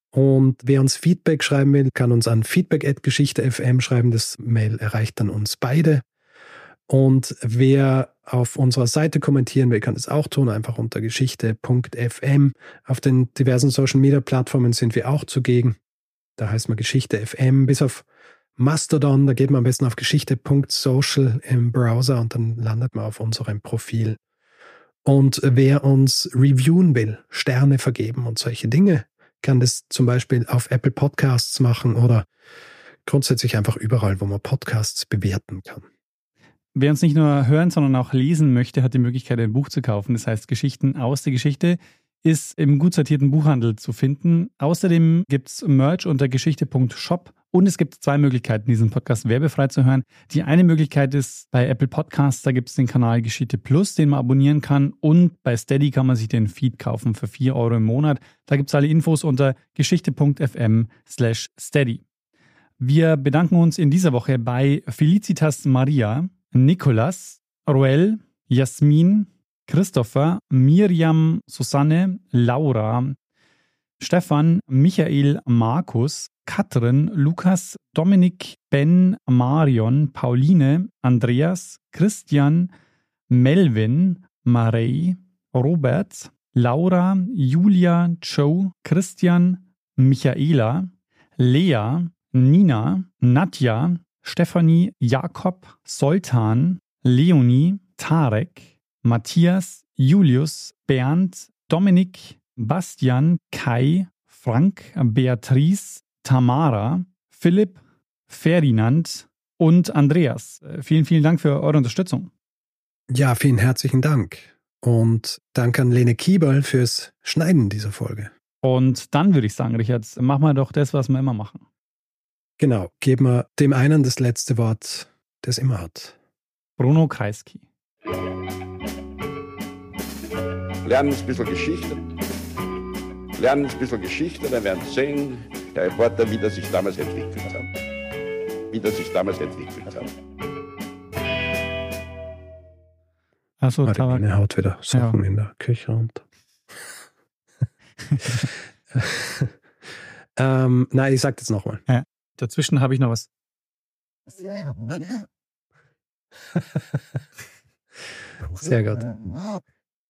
Und wer uns Feedback schreiben will, kann uns an feedback.geschichte.fm schreiben. Das Mail erreicht dann uns beide. Und wer auf unserer Seite kommentieren will, kann es auch tun, einfach unter geschichte.fm. Auf den diversen Social Media Plattformen sind wir auch zugegen. Da heißt man Geschichte FM, bis auf Mastodon, da geht man am besten auf geschichte.social im Browser und dann landet man auf unserem Profil. Und wer uns reviewen will, Sterne vergeben und solche Dinge, kann das zum Beispiel auf Apple Podcasts machen oder grundsätzlich einfach überall, wo man Podcasts bewerten kann. Wer uns nicht nur hören, sondern auch lesen möchte, hat die Möglichkeit, ein Buch zu kaufen. Das heißt, Geschichten aus der Geschichte ist im gut sortierten Buchhandel zu finden. Außerdem gibt es Merch unter geschichte.shop und es gibt zwei Möglichkeiten, diesen Podcast werbefrei zu hören. Die eine Möglichkeit ist bei Apple Podcasts, da gibt es den Kanal Geschichte Plus, den man abonnieren kann. Und bei Steady kann man sich den Feed kaufen für 4 Euro im Monat. Da gibt es alle Infos unter geschichte.fm slash steady. Wir bedanken uns in dieser Woche bei Felicitas Maria, Nikolas, Roel, Jasmin, Christopher, Miriam, Susanne, Laura, Stefan, Michael, Markus, Katrin, Lukas, Dominik, Ben, Marion, Pauline, Andreas, Christian, Melvin, Marei, Robert, Laura, Julia, Joe, Christian, Michaela, Lea, Nina, Nadja, Stefanie, Jakob, Soltan, Leonie, Tarek, Matthias, Julius, Bernd, Dominik, Bastian, Kai, Frank, Beatrice, Tamara, Philipp, Ferdinand und Andreas. Äh, vielen, vielen Dank für eure Unterstützung. Ja, vielen herzlichen Dank. Und danke an Lene Kieberl fürs Schneiden dieser Folge. Und dann würde ich sagen, Richard, machen wir doch das, was wir immer machen. Genau, geben wir dem einen das letzte Wort, das immer hat. Bruno Kreisky. Lernen ein bisschen Geschichte. Lernen ein bisschen Geschichte, dann werden Sie sehen, der Reporter, wie das sich damals entwickelt hat. Wie das sich damals entwickelt hat. Also, Marine haut wieder Sachen ja. in der Küche runter. ähm, nein, ich sag das nochmal. Ja. Dazwischen habe ich noch was. Sehr gut.